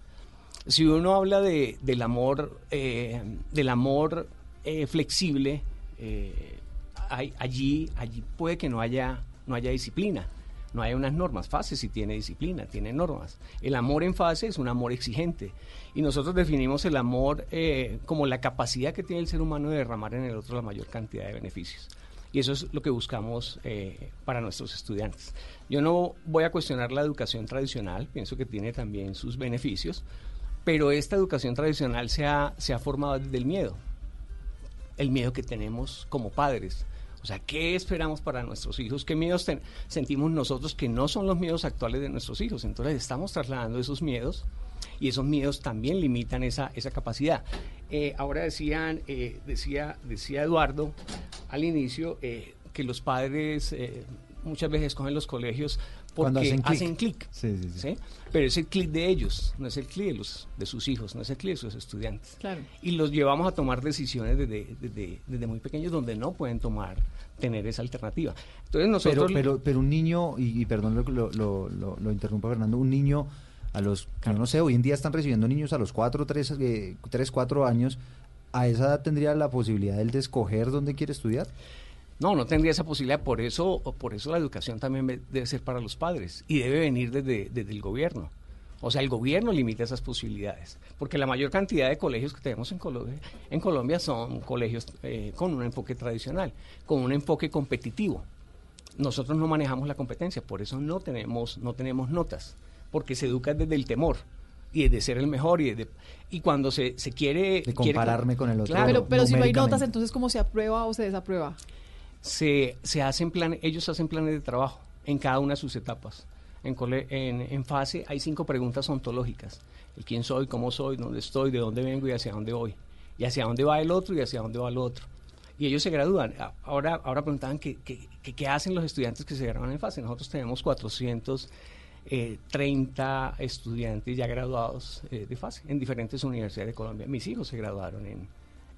Si uno habla de, del amor, eh, del amor eh, flexible, eh, allí, allí puede que no haya, no haya disciplina, no haya unas normas. Fase sí tiene disciplina, tiene normas. El amor en fase es un amor exigente. Y nosotros definimos el amor eh, como la capacidad que tiene el ser humano de derramar en el otro la mayor cantidad de beneficios. Y eso es lo que buscamos eh, para nuestros estudiantes. Yo no voy a cuestionar la educación tradicional, pienso que tiene también sus beneficios, pero esta educación tradicional se ha, se ha formado desde el miedo, el miedo que tenemos como padres. O sea, ¿qué esperamos para nuestros hijos? ¿Qué miedos sentimos nosotros que no son los miedos actuales de nuestros hijos? Entonces estamos trasladando esos miedos y esos miedos también limitan esa, esa capacidad. Eh, ahora decían, eh, decía, decía Eduardo al inicio eh, que los padres muchas veces cogen los colegios porque Cuando hacen clic. hacen clic. Sí, sí, sí. ¿sí? Pero es el clic de ellos, no es el clic de, los, de sus hijos, no es el clic de sus estudiantes. Claro. Y los llevamos a tomar decisiones desde, desde, desde muy pequeños donde no pueden tomar, tener esa alternativa. Entonces nosotros... Pero, pero, pero un niño, y, y perdón lo, lo, lo, lo- lo interrumpa Fernando, un niño a los, yo no sé, hoy en día están recibiendo niños a los 4, 3, eh, 3 4 años, ¿a esa edad tendría la posibilidad él de escoger dónde quiere estudiar? No, no tendría esa posibilidad. Por eso, por eso la educación también debe ser para los padres y debe venir desde, desde el gobierno. O sea, el gobierno limita esas posibilidades, porque la mayor cantidad de colegios que tenemos en Colombia, en Colombia son colegios eh, con un enfoque tradicional, con un enfoque competitivo. Nosotros no manejamos la competencia, por eso no tenemos, no tenemos notas, porque se educa desde el temor y desde ser el mejor y desde- y cuando se, se quiere De quiere- compararme con el otro. Claro, pero pero si no hay notas, entonces ¿cómo se aprueba o se desaprueba? Se, se hacen planes, ellos hacen planes de trabajo en cada una de sus etapas. En, cole- en, en fase hay cinco preguntas ontológicas. El quién soy, cómo soy, dónde estoy, de dónde vengo y hacia dónde voy. Y hacia dónde va el otro y hacia dónde va el otro. Y ellos se gradúan. Ahora, ahora preguntaban qué, qué, qué- qué hacen los estudiantes que se gradúan en fase. Nosotros tenemos 430 estudiantes ya graduados eh, de fase en diferentes universidades de Colombia. Mis hijos se graduaron en,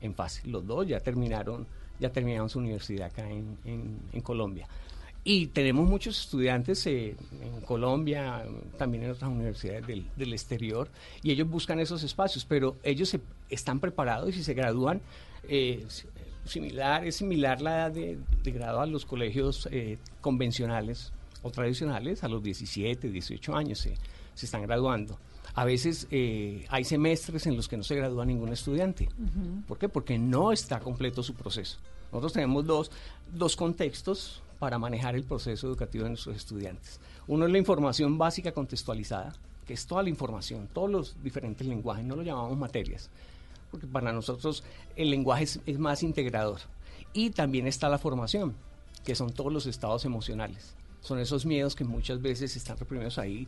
en fase. Los dos ya terminaron, ya terminaron su universidad acá en, en- Colombia. Y tenemos muchos estudiantes eh, en Colombia, también en otras universidades del, del exterior, y ellos buscan esos espacios, pero ellos se- están preparados y se gradúan. eh, similar, es similar la edad de, de grado a los colegios eh, convencionales o tradicionales, a los 17, 18 años se están graduando. A veces eh, hay semestres en los que no se gradúa ningún estudiante. ¿Por qué? Porque no está completo su proceso. Nosotros tenemos dos, dos contextos para manejar el proceso educativo de nuestros estudiantes. Uno es la información básica contextualizada, que es toda la información, todos los diferentes lenguajes, no lo llamamos materias, porque para nosotros el lenguaje es, es más integrador. Y también está la formación, que son todos los estados emocionales. Son esos miedos que muchas veces están reprimidos ahí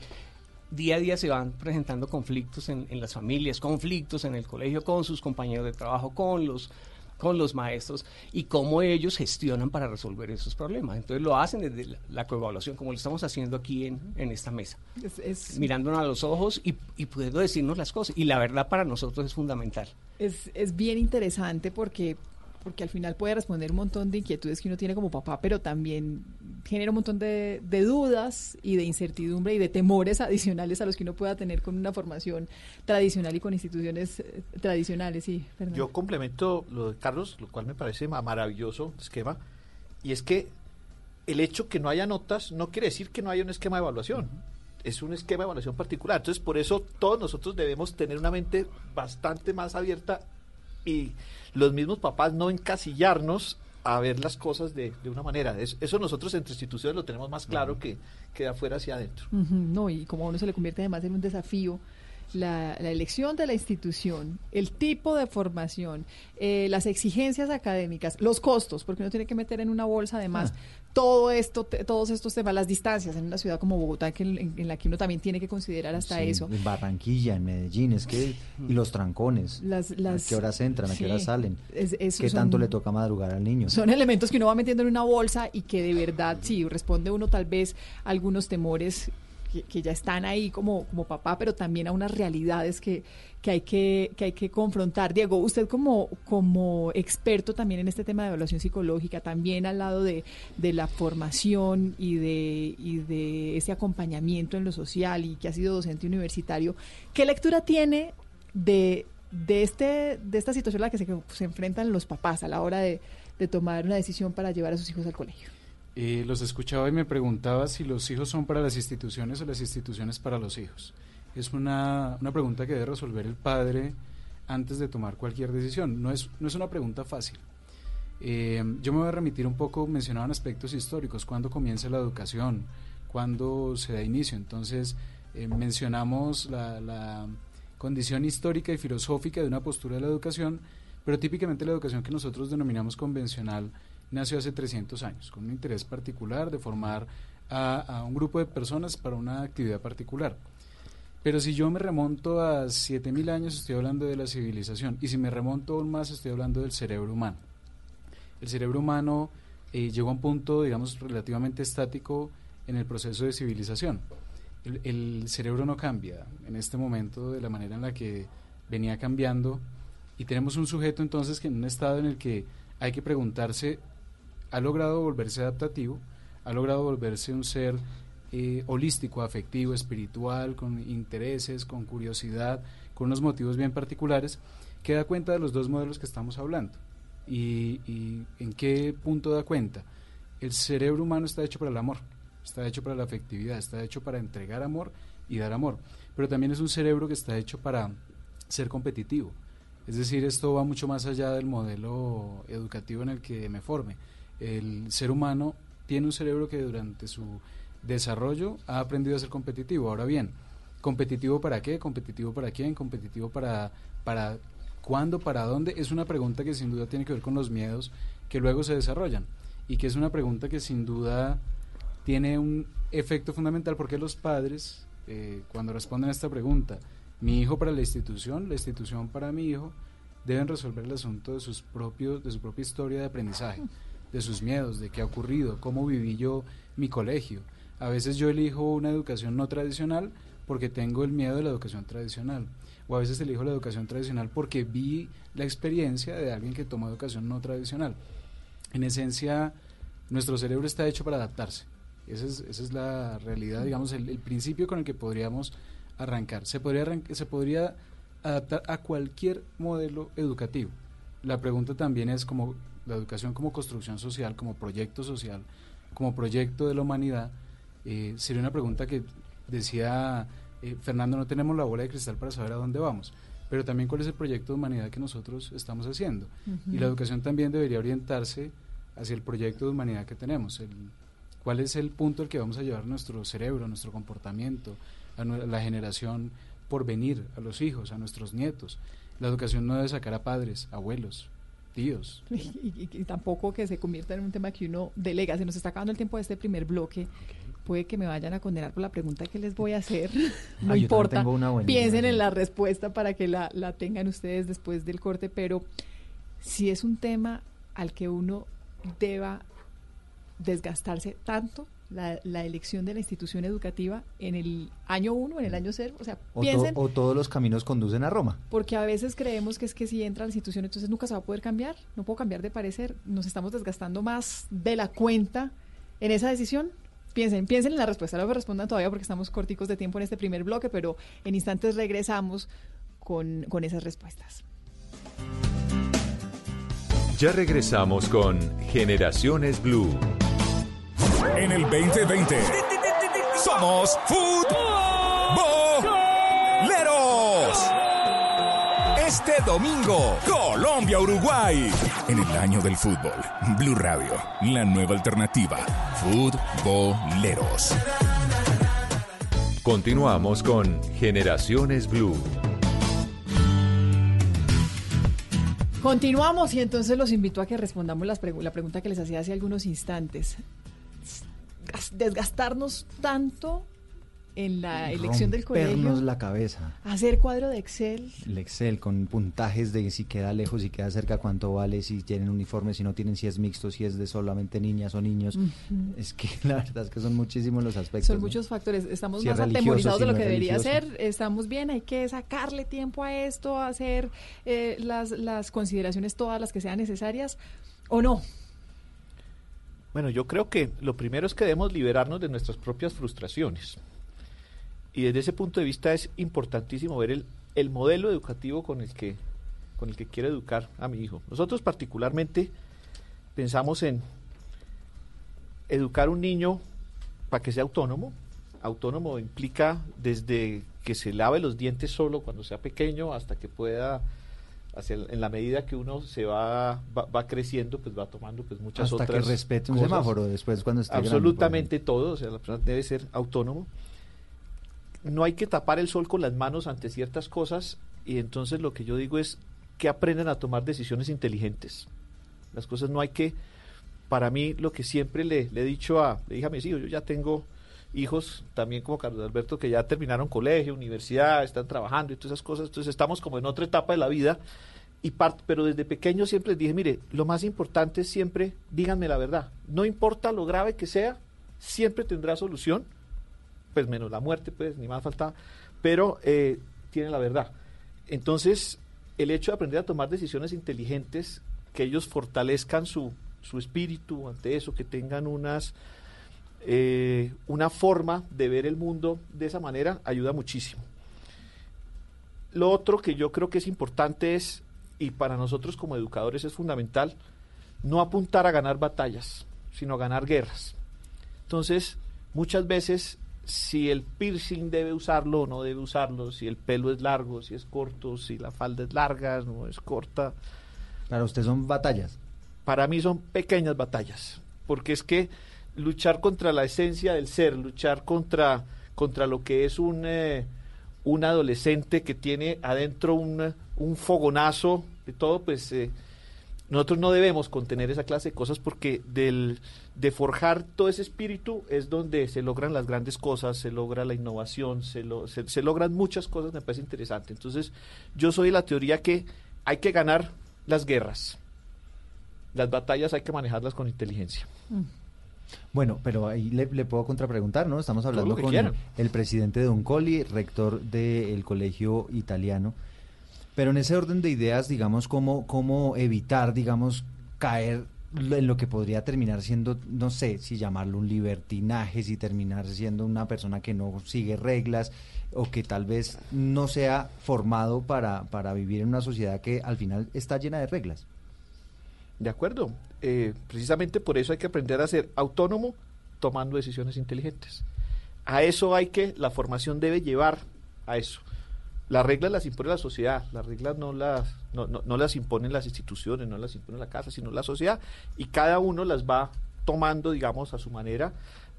día a día se van presentando conflictos en, en las familias, conflictos en el colegio con sus compañeros de trabajo, con los con los maestros y cómo ellos gestionan para resolver esos problemas. Entonces lo hacen desde la, la coevaluación, como lo estamos haciendo aquí en, en esta mesa, Es, es- mirándonos a los ojos y, y pudiendo decirnos las cosas. Y la verdad para nosotros es fundamental. Es, es bien interesante porque porque al final puede responder un montón de inquietudes que uno tiene como papá, pero también genera un montón de, de dudas y de incertidumbre y de temores adicionales a los que uno pueda tener con una formación tradicional y con instituciones eh, tradicionales. Sí, Fernando. Yo complemento lo de Carlos, lo cual me parece ma- maravilloso esquema, y es que el hecho que no haya notas no quiere decir que no haya un esquema de evaluación. Es un esquema de evaluación particular. Entonces, por eso todos nosotros debemos tener una mente bastante más abierta y los mismos papás no encasillarnos a ver las cosas de, de una manera. Es- eso nosotros entre instituciones lo tenemos más claro que, que de afuera hacia adentro. No, y como a uno se le convierte además en un desafío, la, la elección de la institución, el tipo de formación, eh, las exigencias académicas, los costos, porque uno tiene que meter en una bolsa además todo esto, te- todos estos temas, las distancias en una ciudad como Bogotá, que en, en la que uno también tiene que considerar hasta Sí, eso. En Barranquilla, en Medellín, es que. Y los trancones. Las- las- ¿A qué horas entran? ¿A qué sí, horas salen? es- es- ¿Qué son- tanto le toca madrugar al niño? Son elementos que uno va metiendo en una bolsa y que de verdad, sí, responde uno tal vez a algunos temores que, ya están ahí como, como papá, pero también a unas realidades que, que, hay que, que hay que confrontar. Diego, usted como, como experto también en este tema de evaluación psicológica, también al lado de, de la formación y de, y de ese acompañamiento en lo social y que ha sido docente universitario, ¿qué lectura tiene de, de, este, de esta situación a la que se, se enfrentan los papás a la hora de, de tomar una decisión para llevar a sus hijos al colegio? Eh, los escuchaba y me preguntaba si los hijos son para las instituciones o las instituciones para los hijos. Es una, una pregunta que debe resolver el padre antes de tomar cualquier decisión. No es, no es una pregunta fácil. Eh, yo me voy a remitir un poco, mencionaban aspectos históricos, cuándo comienza la educación, cuándo se da inicio. Entonces, eh, mencionamos la, la condición histórica y filosófica de una postura de la educación, pero típicamente la educación que nosotros denominamos convencional nació hace 300 años, con un interés particular de formar a, a un grupo de personas para una actividad particular. Pero si yo me remonto a 7000 años, estoy hablando de la civilización, y si me remonto aún más, estoy hablando del cerebro humano. El cerebro humano eh, llegó a un punto, digamos, relativamente estático en el proceso de civilización. El, el cerebro no cambia en este momento de la manera en la que venía cambiando, y tenemos un sujeto entonces que en un estado en el que hay que preguntarse, ¿ha logrado volverse adaptativo? ¿Ha logrado volverse un ser eh, holístico, afectivo, espiritual, con intereses, con curiosidad, con unos motivos bien particulares, que da cuenta de los dos modelos que estamos hablando? ¿Y, y en qué punto da cuenta? El cerebro humano está hecho para el amor, está hecho para la afectividad, está hecho para entregar amor y dar amor, pero también es un cerebro que está hecho para ser competitivo. Es decir, esto va mucho más allá del modelo educativo en el que me forme. El ser humano tiene un cerebro que durante su desarrollo ha aprendido a ser competitivo. Ahora bien, ¿competitivo para qué? ¿Competitivo para quién? ¿Competitivo para, para cuándo? ¿Para dónde? Es una pregunta que sin duda tiene que ver con los miedos que luego se desarrollan y que es una pregunta que sin duda tiene un efecto fundamental porque los padres, eh, cuando responden a esta pregunta, mi hijo para la institución, la institución para mi hijo, deben resolver el asunto de sus propios, de su propia historia de aprendizaje, de sus miedos, de qué ha ocurrido, cómo viví yo mi colegio. A veces yo elijo una educación no tradicional porque tengo el miedo de la educación tradicional. O a veces elijo la educación tradicional porque vi la experiencia de alguien que tomó educación no tradicional. En esencia, nuestro cerebro está hecho para adaptarse. Esa es, esa es la realidad, digamos, el, principio con el que podríamos arrancar. Se podría, se podría adaptar a cualquier modelo educativo. La pregunta también es como la educación como construcción social, como proyecto social, como proyecto de la humanidad, eh, sería una pregunta que decía eh, Fernando, no tenemos la bola de cristal para saber a dónde vamos, pero también cuál es el proyecto de humanidad que nosotros estamos haciendo. Y la educación también debería orientarse hacia el proyecto de humanidad que tenemos, el, cuál es el punto al que vamos a llevar nuestro cerebro, nuestro comportamiento, a la generación por venir, a los hijos, a nuestros nietos. La educación no debe sacar a padres, abuelos, tíos. Y, y- y tampoco que se convierta en un tema que uno delega. Se nos está acabando el tiempo de este primer bloque. Puede que me vayan a condenar por la pregunta que les voy a hacer. No Ah, importa. Piensen en la respuesta para que la, la tengan ustedes después del corte, pero si es un tema al que uno deba desgastarse tanto la, la elección de la institución educativa en el año uno, en el año cero. O sea, O, to- piensen, o todos los caminos conducen a Roma. porque a veces creemos que es que si entra a la institución, entonces nunca se va a poder cambiar. No puedo cambiar de parecer. Nos estamos desgastando más de la cuenta en esa decisión. Piensen, piensen en la respuesta. No me respondan todavía porque estamos corticos de tiempo en este primer bloque, pero en instantes regresamos con, con esas respuestas. Ya regresamos con Generaciones Blue. En el 2020 somos futboleros. Este domingo, Colombia-Uruguay. En el año del fútbol, Blue Radio, la nueva alternativa. Futboleros. Continuamos con Generaciones Blue. Continuamos y entonces los invito a que respondamos las pregu- la pregunta que les hacía hace algunos instantes. Gas- Desgastarnos tanto en la elección del colegio, la cabeza. hacer cuadro de Excel, El Excel con puntajes de si queda lejos, si queda cerca, cuánto vale, si tienen uniforme, si no tienen, si es mixto, si es de solamente niñas o niños. Ujú. Es que la verdad es que son muchísimos los aspectos. son ¿no? muchos factores. Estamos Si es más religioso, atemorizados si de lo no que es debería religioso. ser. Estamos bien, hay que sacarle tiempo a esto, hacer eh, las, las consideraciones todas las que sean necesarias o no. Bueno, yo creo que lo primero es que debemos liberarnos de nuestras propias frustraciones. Y desde ese punto de vista es importantísimo ver el, el modelo educativo con el, que, con el que quiero educar a mi hijo. Nosotros particularmente pensamos en educar un niño para que sea autónomo. Autónomo implica desde que se lave los dientes solo cuando sea pequeño hasta que pueda hacia el- en la medida que uno se va, va, va creciendo, pues va tomando pues muchas Hasta otras que respete un cosas. semáforo después cuando esté grande, Absolutamente todo, o sea, la persona debe ser autónomo. No hay que tapar el sol con las manos ante ciertas cosas y entonces lo que yo digo es que aprendan a tomar decisiones inteligentes. Las cosas no hay que, para mí lo que siempre le, le he dicho a, le dije a mis hijos, yo ya tengo hijos también como Carlos Alberto que ya terminaron colegio, universidad, están trabajando y todas esas cosas, entonces estamos como en otra etapa de la vida y pero desde pequeño siempre les dije, mire, lo más importante es siempre díganme la verdad, no importa lo grave que sea, siempre tendrá solución, pues menos la muerte, pues ni más faltaba, pero eh, tiene la verdad. Entonces, el hecho de aprender a tomar decisiones inteligentes, que ellos fortalezcan su, su espíritu ante eso, que tengan unas eh, una forma de ver el mundo de esa manera, ayuda muchísimo. Lo otro que yo creo que es importante es, y para nosotros como educadores es fundamental, no apuntar a ganar batallas, sino a ganar guerras. Entonces, muchas veces, si el piercing debe usarlo o no debe usarlo, si el pelo es largo, si es corto, si la falda es larga, no es corta, Para usted son batallas. para mí son pequeñas batallas, porque es que luchar contra la esencia del ser, luchar contra, contra lo que es un, eh, un adolescente que tiene adentro un, un fogonazo de todo, pues eh, nosotros no debemos contener esa clase de cosas porque del, de forjar todo ese espíritu es donde se logran las grandes cosas, se logra la innovación, se, lo- se, se logran muchas cosas, me parece interesante. Entonces, yo soy de la teoría que hay que ganar las guerras. Las batallas hay que manejarlas con inteligencia. Bueno, pero ahí le, le puedo contrapreguntar, ¿no? Estamos hablando con el presidente de Uncoli, rector del colegio italiano. Pero en ese orden de ideas, digamos, cómo, cómo evitar, digamos, caer en lo que podría terminar siendo, no sé, si llamarlo un libertinaje, si terminar siendo una persona que no sigue reglas o que tal vez no sea formado para, para vivir en una sociedad que al final está llena de reglas. De acuerdo. Eh, precisamente por eso hay que aprender a ser autónomo tomando decisiones inteligentes. A eso hay que, la formación debe llevar a eso. Las reglas las impone la sociedad, las reglas no las, no, no- no las imponen las instituciones, no las impone la casa, sino la sociedad, y cada uno las va tomando, digamos, a su manera,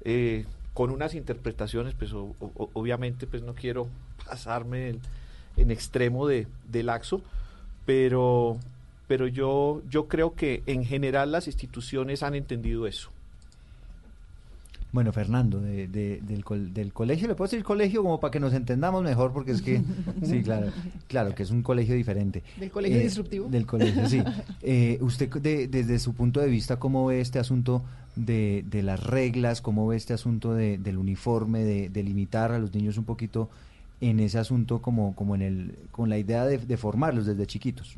eh, con unas interpretaciones, pues obviamente pues no quiero pasarme en extremo de, de laxo, pero, pero yo, yo creo que en general las instituciones han entendido eso. Bueno, Fernando, de, de- del, del colegio, ¿le puedo decir colegio como para que nos entendamos mejor? Porque es que, sí, claro, claro, que es un colegio diferente. ¿Del colegio disruptivo? Del colegio, sí. Eh, usted, de- desde su punto de vista, ¿cómo ve este asunto de, de las reglas? ¿Cómo ve este asunto de- del uniforme, de, de limitar a los niños un poquito en ese asunto como, como en el, con la idea de, de formarlos desde chiquitos?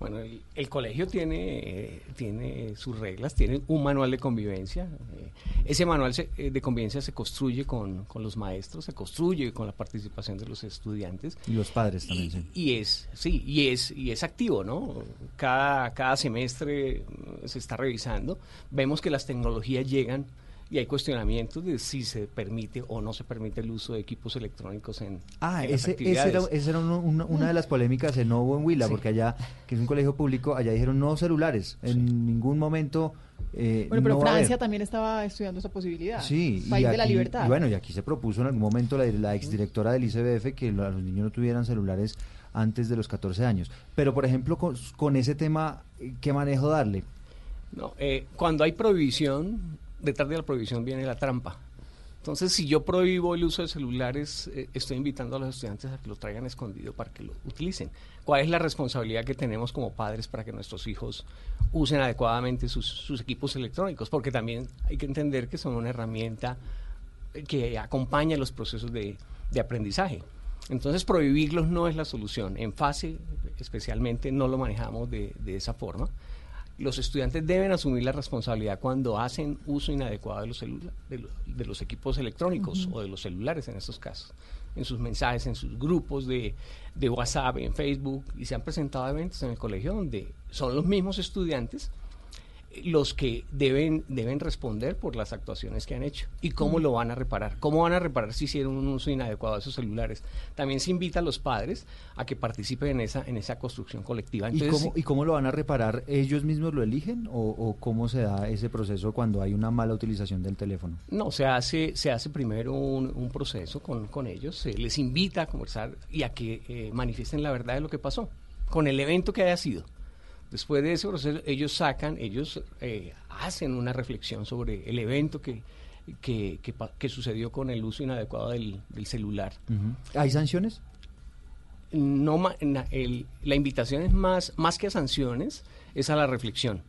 Bueno, el, el colegio tiene, eh, tiene sus reglas, tiene un manual de convivencia. eh, ese manual se- eh, de convivencia se construye con, con los maestros, se construye con la participación de los estudiantes. Y los padres también, sí. Y es, sí, y es, y es activo, ¿no? Cada, cada semestre mm, se está revisando. Vemos que las tecnologías llegan y hay cuestionamientos de si se permite o no se permite el uso de equipos electrónicos en, Ah, en las ese, ese era, esa era uno- una, una de las polémicas en Novo en Huila, porque allá, que es un colegio público, allá dijeron no celulares, en ningún momento. eh, Bueno, pero no Francia también estaba estudiando esa posibilidad. Sí, y País de la aquí- libertad. Y bueno, y aquí se propuso en algún momento la, la exdirectora del ICBF que los niños no tuvieran celulares antes de los 14 años. Pero, por ejemplo, con, con ese tema, ¿qué manejo darle? No, eh, cuando hay prohibición, detrás de la prohibición viene la trampa. Entonces, si yo prohíbo el uso de celulares, eh, estoy invitando a los estudiantes a que lo traigan escondido para que lo utilicen. ¿Cuál es la responsabilidad que tenemos como padres para que nuestros hijos usen adecuadamente sus, sus equipos electrónicos? Porque también hay que entender que son una herramienta eh, que acompaña los procesos de, de aprendizaje. Entonces, prohibirlos no es la solución. En fase, especialmente, no lo manejamos de, de esa forma. Los estudiantes deben asumir la responsabilidad cuando hacen uso inadecuado de los, celula- de, lo- de los equipos electrónicos o de los celulares en estos casos, en sus mensajes, en sus grupos de, de WhatsApp, en Facebook, y se han presentado eventos en el colegio donde son los mismos estudiantes los que deben, deben responder por las actuaciones que han hecho y cómo lo van a reparar. ¿Cómo van a reparar si hicieron un uso inadecuado de esos celulares? También se invita a los padres a que participen en esa, en esa construcción colectiva. ¿Y Entonces, cómo, ¿Y cómo lo van a reparar? ¿Ellos mismos lo eligen o, o cómo se da ese proceso cuando hay una mala utilización del teléfono? No, se hace, se hace primero un, un proceso con, con ellos, se les invita a conversar y a que eh, manifiesten la verdad de lo que pasó, con el evento que haya sido. Después de ese proceso, ellos sacan, ellos eh, hacen una reflexión sobre el evento que, que, que sucedió con el uso inadecuado del, del celular. ¿Hay sanciones? No, na- el- la invitación es más, más que a sanciones, es a la reflexión.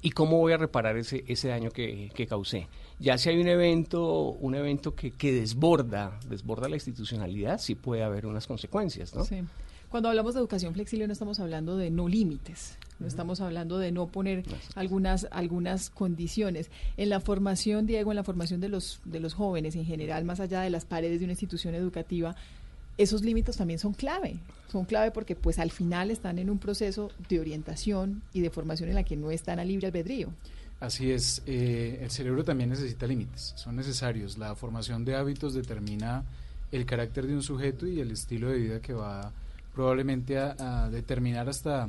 ¿Y cómo voy a reparar ese, ese daño que, que causé? Ya si hay un evento, un evento que, que desborda, desborda la institucionalidad, sí puede haber unas consecuencias, ¿no? Sí. Cuando hablamos de educación flexible no estamos hablando de no límites, no estamos hablando de no poner algunas algunas condiciones. En la formación, Diego, en la formación de los de los jóvenes en general, más allá de las paredes de una institución educativa, esos límites también son clave. Son clave porque pues al final están en un proceso de orientación y de formación en la que no están a libre albedrío. Así es, eh, el cerebro también necesita límites, son necesarios. La formación de hábitos determina el carácter de un sujeto y el estilo de vida que va probablemente a, determinar hasta,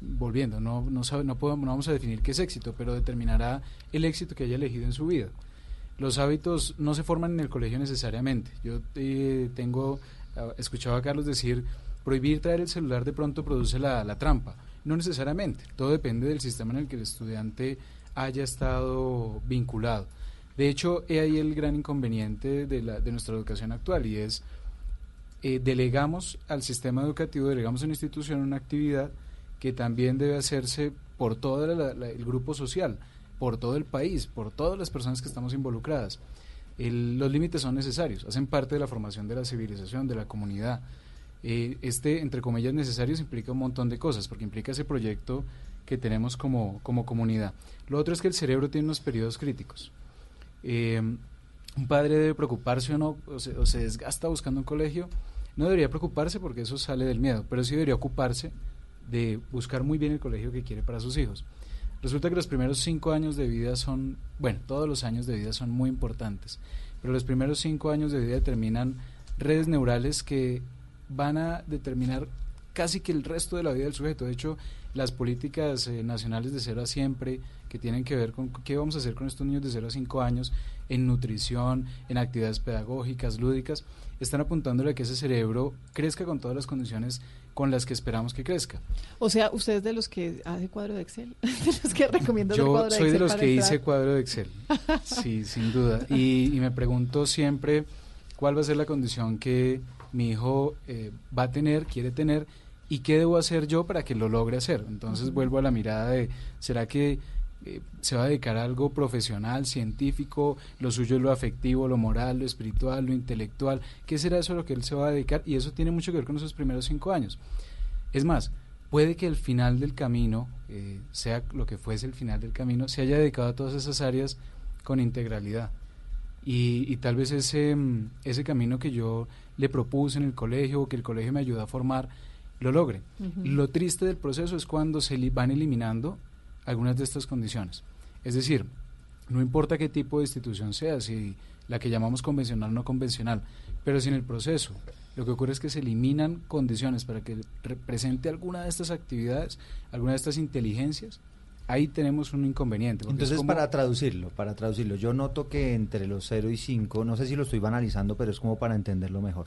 volviendo, no, no, sabe- no, podemos, vamos a definir qué es éxito, pero determinará el éxito que haya elegido en su vida. Los hábitos no se forman en el colegio necesariamente. Yo eh, tengo, escuchaba a Carlos decir, prohibir traer el celular de pronto produce la, la trampa. No necesariamente, todo depende del sistema en el que el estudiante haya estado vinculado. De hecho, he ahí el gran inconveniente de, la, de nuestra educación actual y es eh, delegamos al sistema educativo, delegamos a una institución una actividad que también debe hacerse por todo el grupo social, por todo el país, por todas las personas que estamos involucradas. Los límites son necesarios, hacen parte de la formación de la civilización, de la comunidad. Eh, este, entre comillas, necesarios implica un montón de cosas, porque implica ese proyecto que tenemos como, como comunidad. Lo otro es que el cerebro tiene unos periodos críticos. Eh, un padre debe preocuparse o no, o se, o se desgasta buscando un colegio. No debería preocuparse porque eso sale del miedo, pero sí debería ocuparse de buscar muy bien el colegio que quiere para sus hijos. Resulta que los primeros cinco años de vida son, bueno, todos los años de vida son muy importantes, pero los primeros cinco años de vida determinan redes neurales que van a determinar casi que el resto de la vida del sujeto. De hecho, las políticas eh, nacionales de cero a siempre, que tienen que ver con qué vamos a hacer con estos niños de 0 a 5 años en nutrición, en actividades pedagógicas, lúdicas, están apuntándole a que ese cerebro crezca con todas las condiciones con las que esperamos que crezca. O sea, usted es de los que hace cuadro de Excel, de los que recomienda Yo cuadro de soy Excel de los que entrar? hice cuadro de Excel, sí, sin duda. Y, y me pregunto siempre cuál va a ser la condición que mi hijo eh, va a tener, quiere tener, y qué debo hacer yo para que lo logre hacer. Entonces Ujú. vuelvo a la mirada de, ¿será que eh, se va a dedicar a algo profesional, científico, lo suyo es lo afectivo, lo moral, lo espiritual, lo intelectual? ¿Qué será eso a lo que él se va a dedicar? Y eso tiene mucho que ver con esos primeros cinco años. Es más, puede que el final del camino, eh, sea lo que fuese el final del camino, se haya dedicado a todas esas áreas con integralidad. Y, y tal vez ese, mm, ese camino que yo le propuse en el colegio o que el colegio me ayudó a formar, lo logre. Lo triste del proceso es cuando se van eliminando algunas de estas condiciones. Es decir, no importa qué tipo de institución sea, si la que llamamos convencional o no convencional, pero si en el proceso lo que ocurre es que se eliminan condiciones para que represente alguna de estas actividades, alguna de estas inteligencias, ahí tenemos un inconveniente. Entonces, como- para traducirlo, para traducirlo, yo noto que entre los 0 y 5, no sé si lo estoy banalizando, pero es como para entenderlo mejor.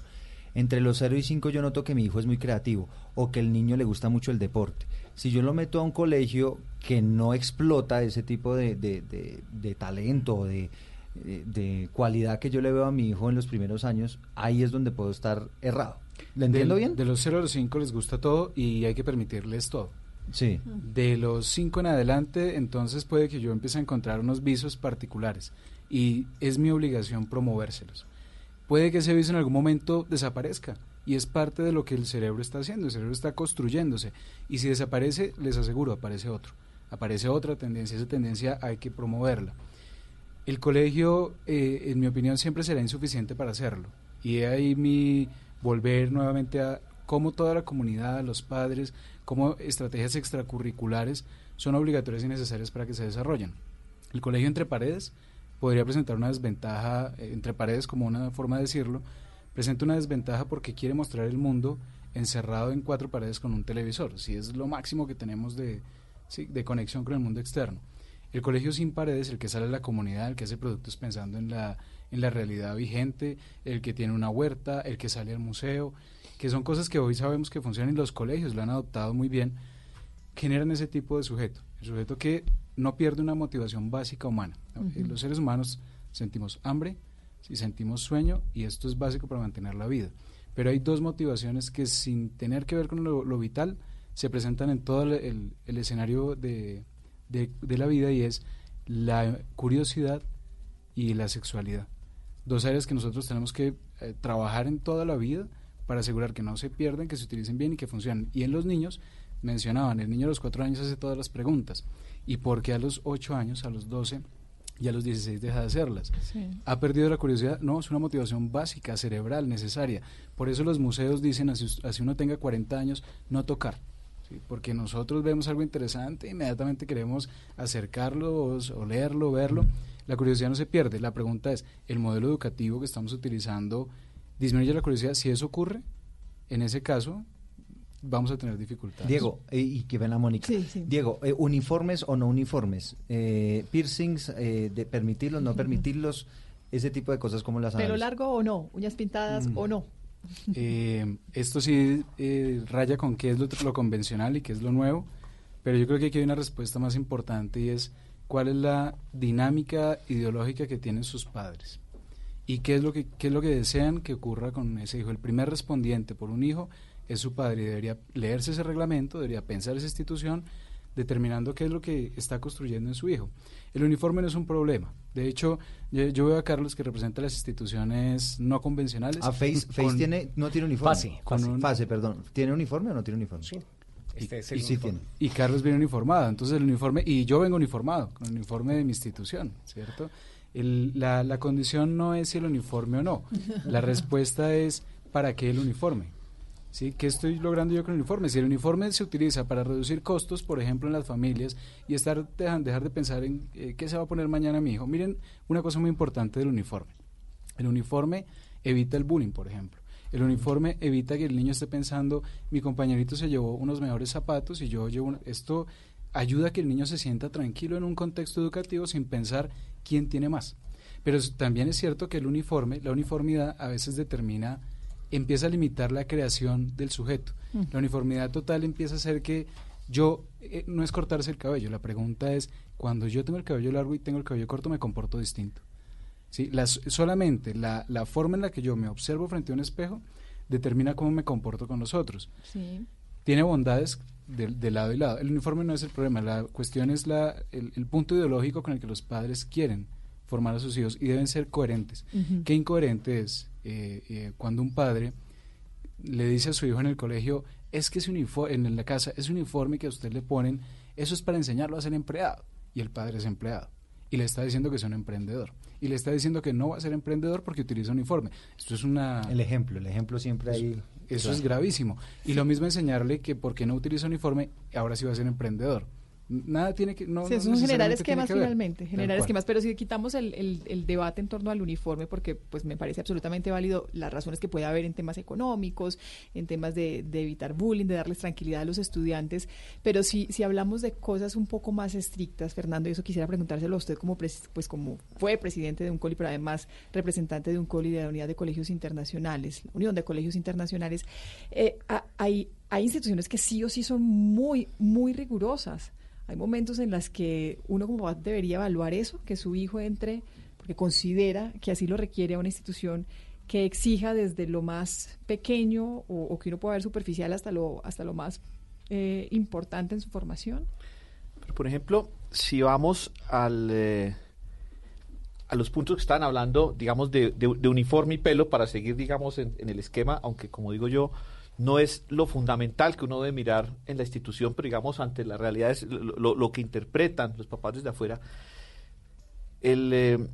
Entre los 0 y 5 yo noto que mi hijo es muy creativo o que el niño le gusta mucho el deporte. Si yo lo meto a un colegio que no explota ese tipo de, de, de- de talento o de, de- de cualidad que yo le veo a mi hijo en los primeros años, ahí es donde puedo estar errado. ¿Lo entiendo bien? De los 0 a los 5 les gusta todo y hay que permitirles todo. Sí. De los 5 en adelante, entonces puede que yo empiece a encontrar unos visos particulares y es mi obligación promovérselos. Puede que ese viso en algún momento desaparezca y es parte de lo que el cerebro está haciendo, el cerebro está construyéndose y si desaparece, les aseguro, aparece otro, aparece otra tendencia, esa tendencia hay que promoverla. El colegio, eh, en mi opinión, siempre será insuficiente para hacerlo. Y ahí mi volver nuevamente a cómo toda la comunidad, los padres, cómo estrategias extracurriculares son obligatorias y necesarias para que se desarrollen. El colegio entre paredes podría presentar una desventaja, eh, entre paredes como una forma de decirlo, presenta una desventaja porque quiere mostrar el mundo encerrado en cuatro paredes con un televisor, si es lo máximo que tenemos de, de conexión con el mundo externo. El colegio sin paredes, el que sale a la comunidad, el que hace productos pensando en la, en la realidad vigente, el que tiene una huerta, el que sale al museo, que son cosas que hoy sabemos que funcionan y los colegios lo han adoptado muy bien, generan ese tipo de sujeto, el sujeto que no pierde una motivación básica humana. Ujú. Eh, Los seres humanos sentimos hambre, si sentimos sueño y esto es básico para mantener la vida. Pero hay dos motivaciones que sin tener que ver con lo, lo vital se presentan en todo el, el- el escenario de, de- de la vida y es la curiosidad y la sexualidad. Dos áreas que nosotros tenemos que eh, trabajar en toda la vida para asegurar que no se pierden, que se utilicen bien y que funcionen. Y en los niños, mencionaban, el niño a los cuatro años hace todas las preguntas. ¿Y por qué a los ocho años, a los 12 y a los 16 deja de hacerlas? Sí. ¿Ha perdido la curiosidad? No, es una motivación básica, cerebral, necesaria. Por eso los museos dicen, así, así uno tenga 40 años, no tocar. ¿sí? Porque nosotros vemos algo interesante, inmediatamente queremos acercarlo, o, o leerlo, verlo. La curiosidad no se pierde. La pregunta es, ¿el modelo educativo que estamos utilizando disminuye la curiosidad? Si eso ocurre, en ese caso, vamos a tener dificultades. Diego, eh, y que ven a Mónica. Diego, eh, uniformes o no uniformes, eh, piercings, eh, de permitirlos, no permitirlos, ese tipo de cosas como las ¿Pelo largo o no? ¿Uñas pintadas Mm. o no? Eh, esto sí eh, raya con qué es lo, lo convencional y qué es lo nuevo, pero yo creo que aquí hay una respuesta más importante y es cuál es la dinámica ideológica que tienen sus padres y qué es lo que qué es lo que desean que ocurra con ese hijo. El primer respondiente por un hijo es su padre y debería leerse ese reglamento, debería pensar esa institución determinando qué es lo que está construyendo en su hijo. El uniforme no es un problema. De hecho, yo, yo veo a Carlos que representa las instituciones no convencionales. Ah, Face, Face con- tiene, no tiene uniforme. Fase, Con fase. un- fase, perdón. ¿Tiene uniforme o no tiene uniforme? Sí. Este es y el sí tiene. Y Carlos viene uniformado, entonces el uniforme, y yo vengo uniformado, con el uniforme de mi institución, ¿cierto? El- la, la condición no es si el uniforme o no, la respuesta es ¿para qué el uniforme? ¿Sí? ¿Qué estoy logrando yo con el uniforme? Si el uniforme se utiliza para reducir costos, por ejemplo, en las familias, y estar dejan- dejar de pensar en eh, qué se va a poner mañana mi hijo. Miren, una cosa muy importante del uniforme. El uniforme evita el bullying, por ejemplo. El uniforme evita que el niño esté pensando, mi compañerito se llevó unos mejores zapatos y yo llevo... un-". Esto ayuda a que el niño se sienta tranquilo en un contexto educativo sin pensar quién tiene más. Pero también es cierto que el uniforme, la uniformidad a veces determina, empieza a limitar la creación del sujeto. Mm. La uniformidad total empieza a ser que yo, eh, no es cortarse el cabello, la pregunta es, cuando yo tengo el cabello largo y tengo el cabello corto, me comporto distinto. ¿Sí? Las, solamente la, la forma en la que yo me observo frente a un espejo determina cómo me comporto con los otros. Sí. Tiene bondades de, de lado y lado. El uniforme no es el problema, la cuestión es la, el, el punto ideológico con el que los padres quieren formar a sus hijos y deben ser coherentes. ¿Qué incoherente es eh, eh, cuando un padre le dice a su hijo en el colegio, es que ese uniforme, en la casa, ese uniforme que a usted le ponen, eso es para enseñarlo a ser empleado. Y el padre es empleado. Y le está diciendo que es un emprendedor. Y le está diciendo que no va a ser emprendedor porque utiliza uniforme. Esto es una... El ejemplo, el ejemplo siempre ahí. Eso claro. es gravísimo. Y lo mismo enseñarle que porque no utiliza uniforme, ahora sí va a ser emprendedor. Nada tiene que... No, Sí, no es generar necesariamente tiene esquemas finalmente, generar esquemas, pero si quitamos el, el- el debate en torno al uniforme, porque pues me parece absolutamente válido las razones que puede haber en temas económicos, en temas de, de evitar bullying, de darles tranquilidad a los estudiantes, pero si, si hablamos de cosas un poco más estrictas, Fernando, y eso quisiera preguntárselo a usted como pres- pues como fue presidente de un coli, pero además representante de un coli de la Unidad de Colegios Internacionales, la Unión de Colegios Internacionales, eh, hay, hay instituciones que sí o sí son muy, muy rigurosas. Hay momentos en los que uno como papá debería evaluar eso, que su hijo entre, porque considera que así lo requiere a una institución que exija desde lo más pequeño o, o que uno pueda ver superficial hasta lo, hasta lo más eh, importante en su formación. Pero, por ejemplo, si vamos al, eh, a los puntos que están hablando, digamos, de, de- de uniforme y pelo, para seguir, digamos, en, en el esquema, aunque como digo yo, no es lo fundamental que uno debe mirar en la institución, pero digamos, ante la realidad es lo, lo- que interpretan los papás desde afuera, el, eh,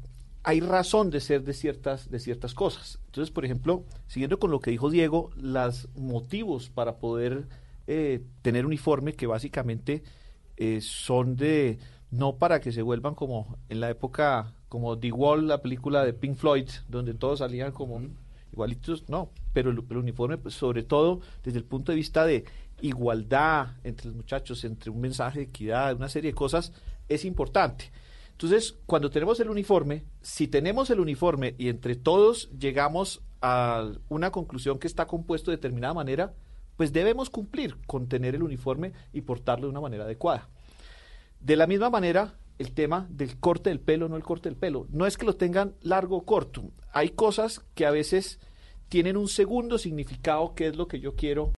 hay razón de ser de ciertas, de ciertas cosas. Entonces, por ejemplo, siguiendo con lo que dijo Diego, los motivos para poder eh, tener uniforme que básicamente eh, son de no para que se vuelvan como en la época como The Wall, la película de Pink Floyd, donde todos salían como igualitos, no, pero el, uniforme pues, sobre todo desde el punto de vista de igualdad entre los muchachos, entre un mensaje de equidad, una serie de cosas, es importante. Entonces, cuando tenemos el uniforme, si tenemos el uniforme y entre todos llegamos a una conclusión que está compuesto de determinada manera, pues debemos cumplir con tener el uniforme y portarlo de una manera adecuada. De la misma manera, el tema del corte del pelo, no el corte del pelo. No es que lo tengan largo o corto. Hay cosas que a veces tienen un segundo significado, que es lo que yo quiero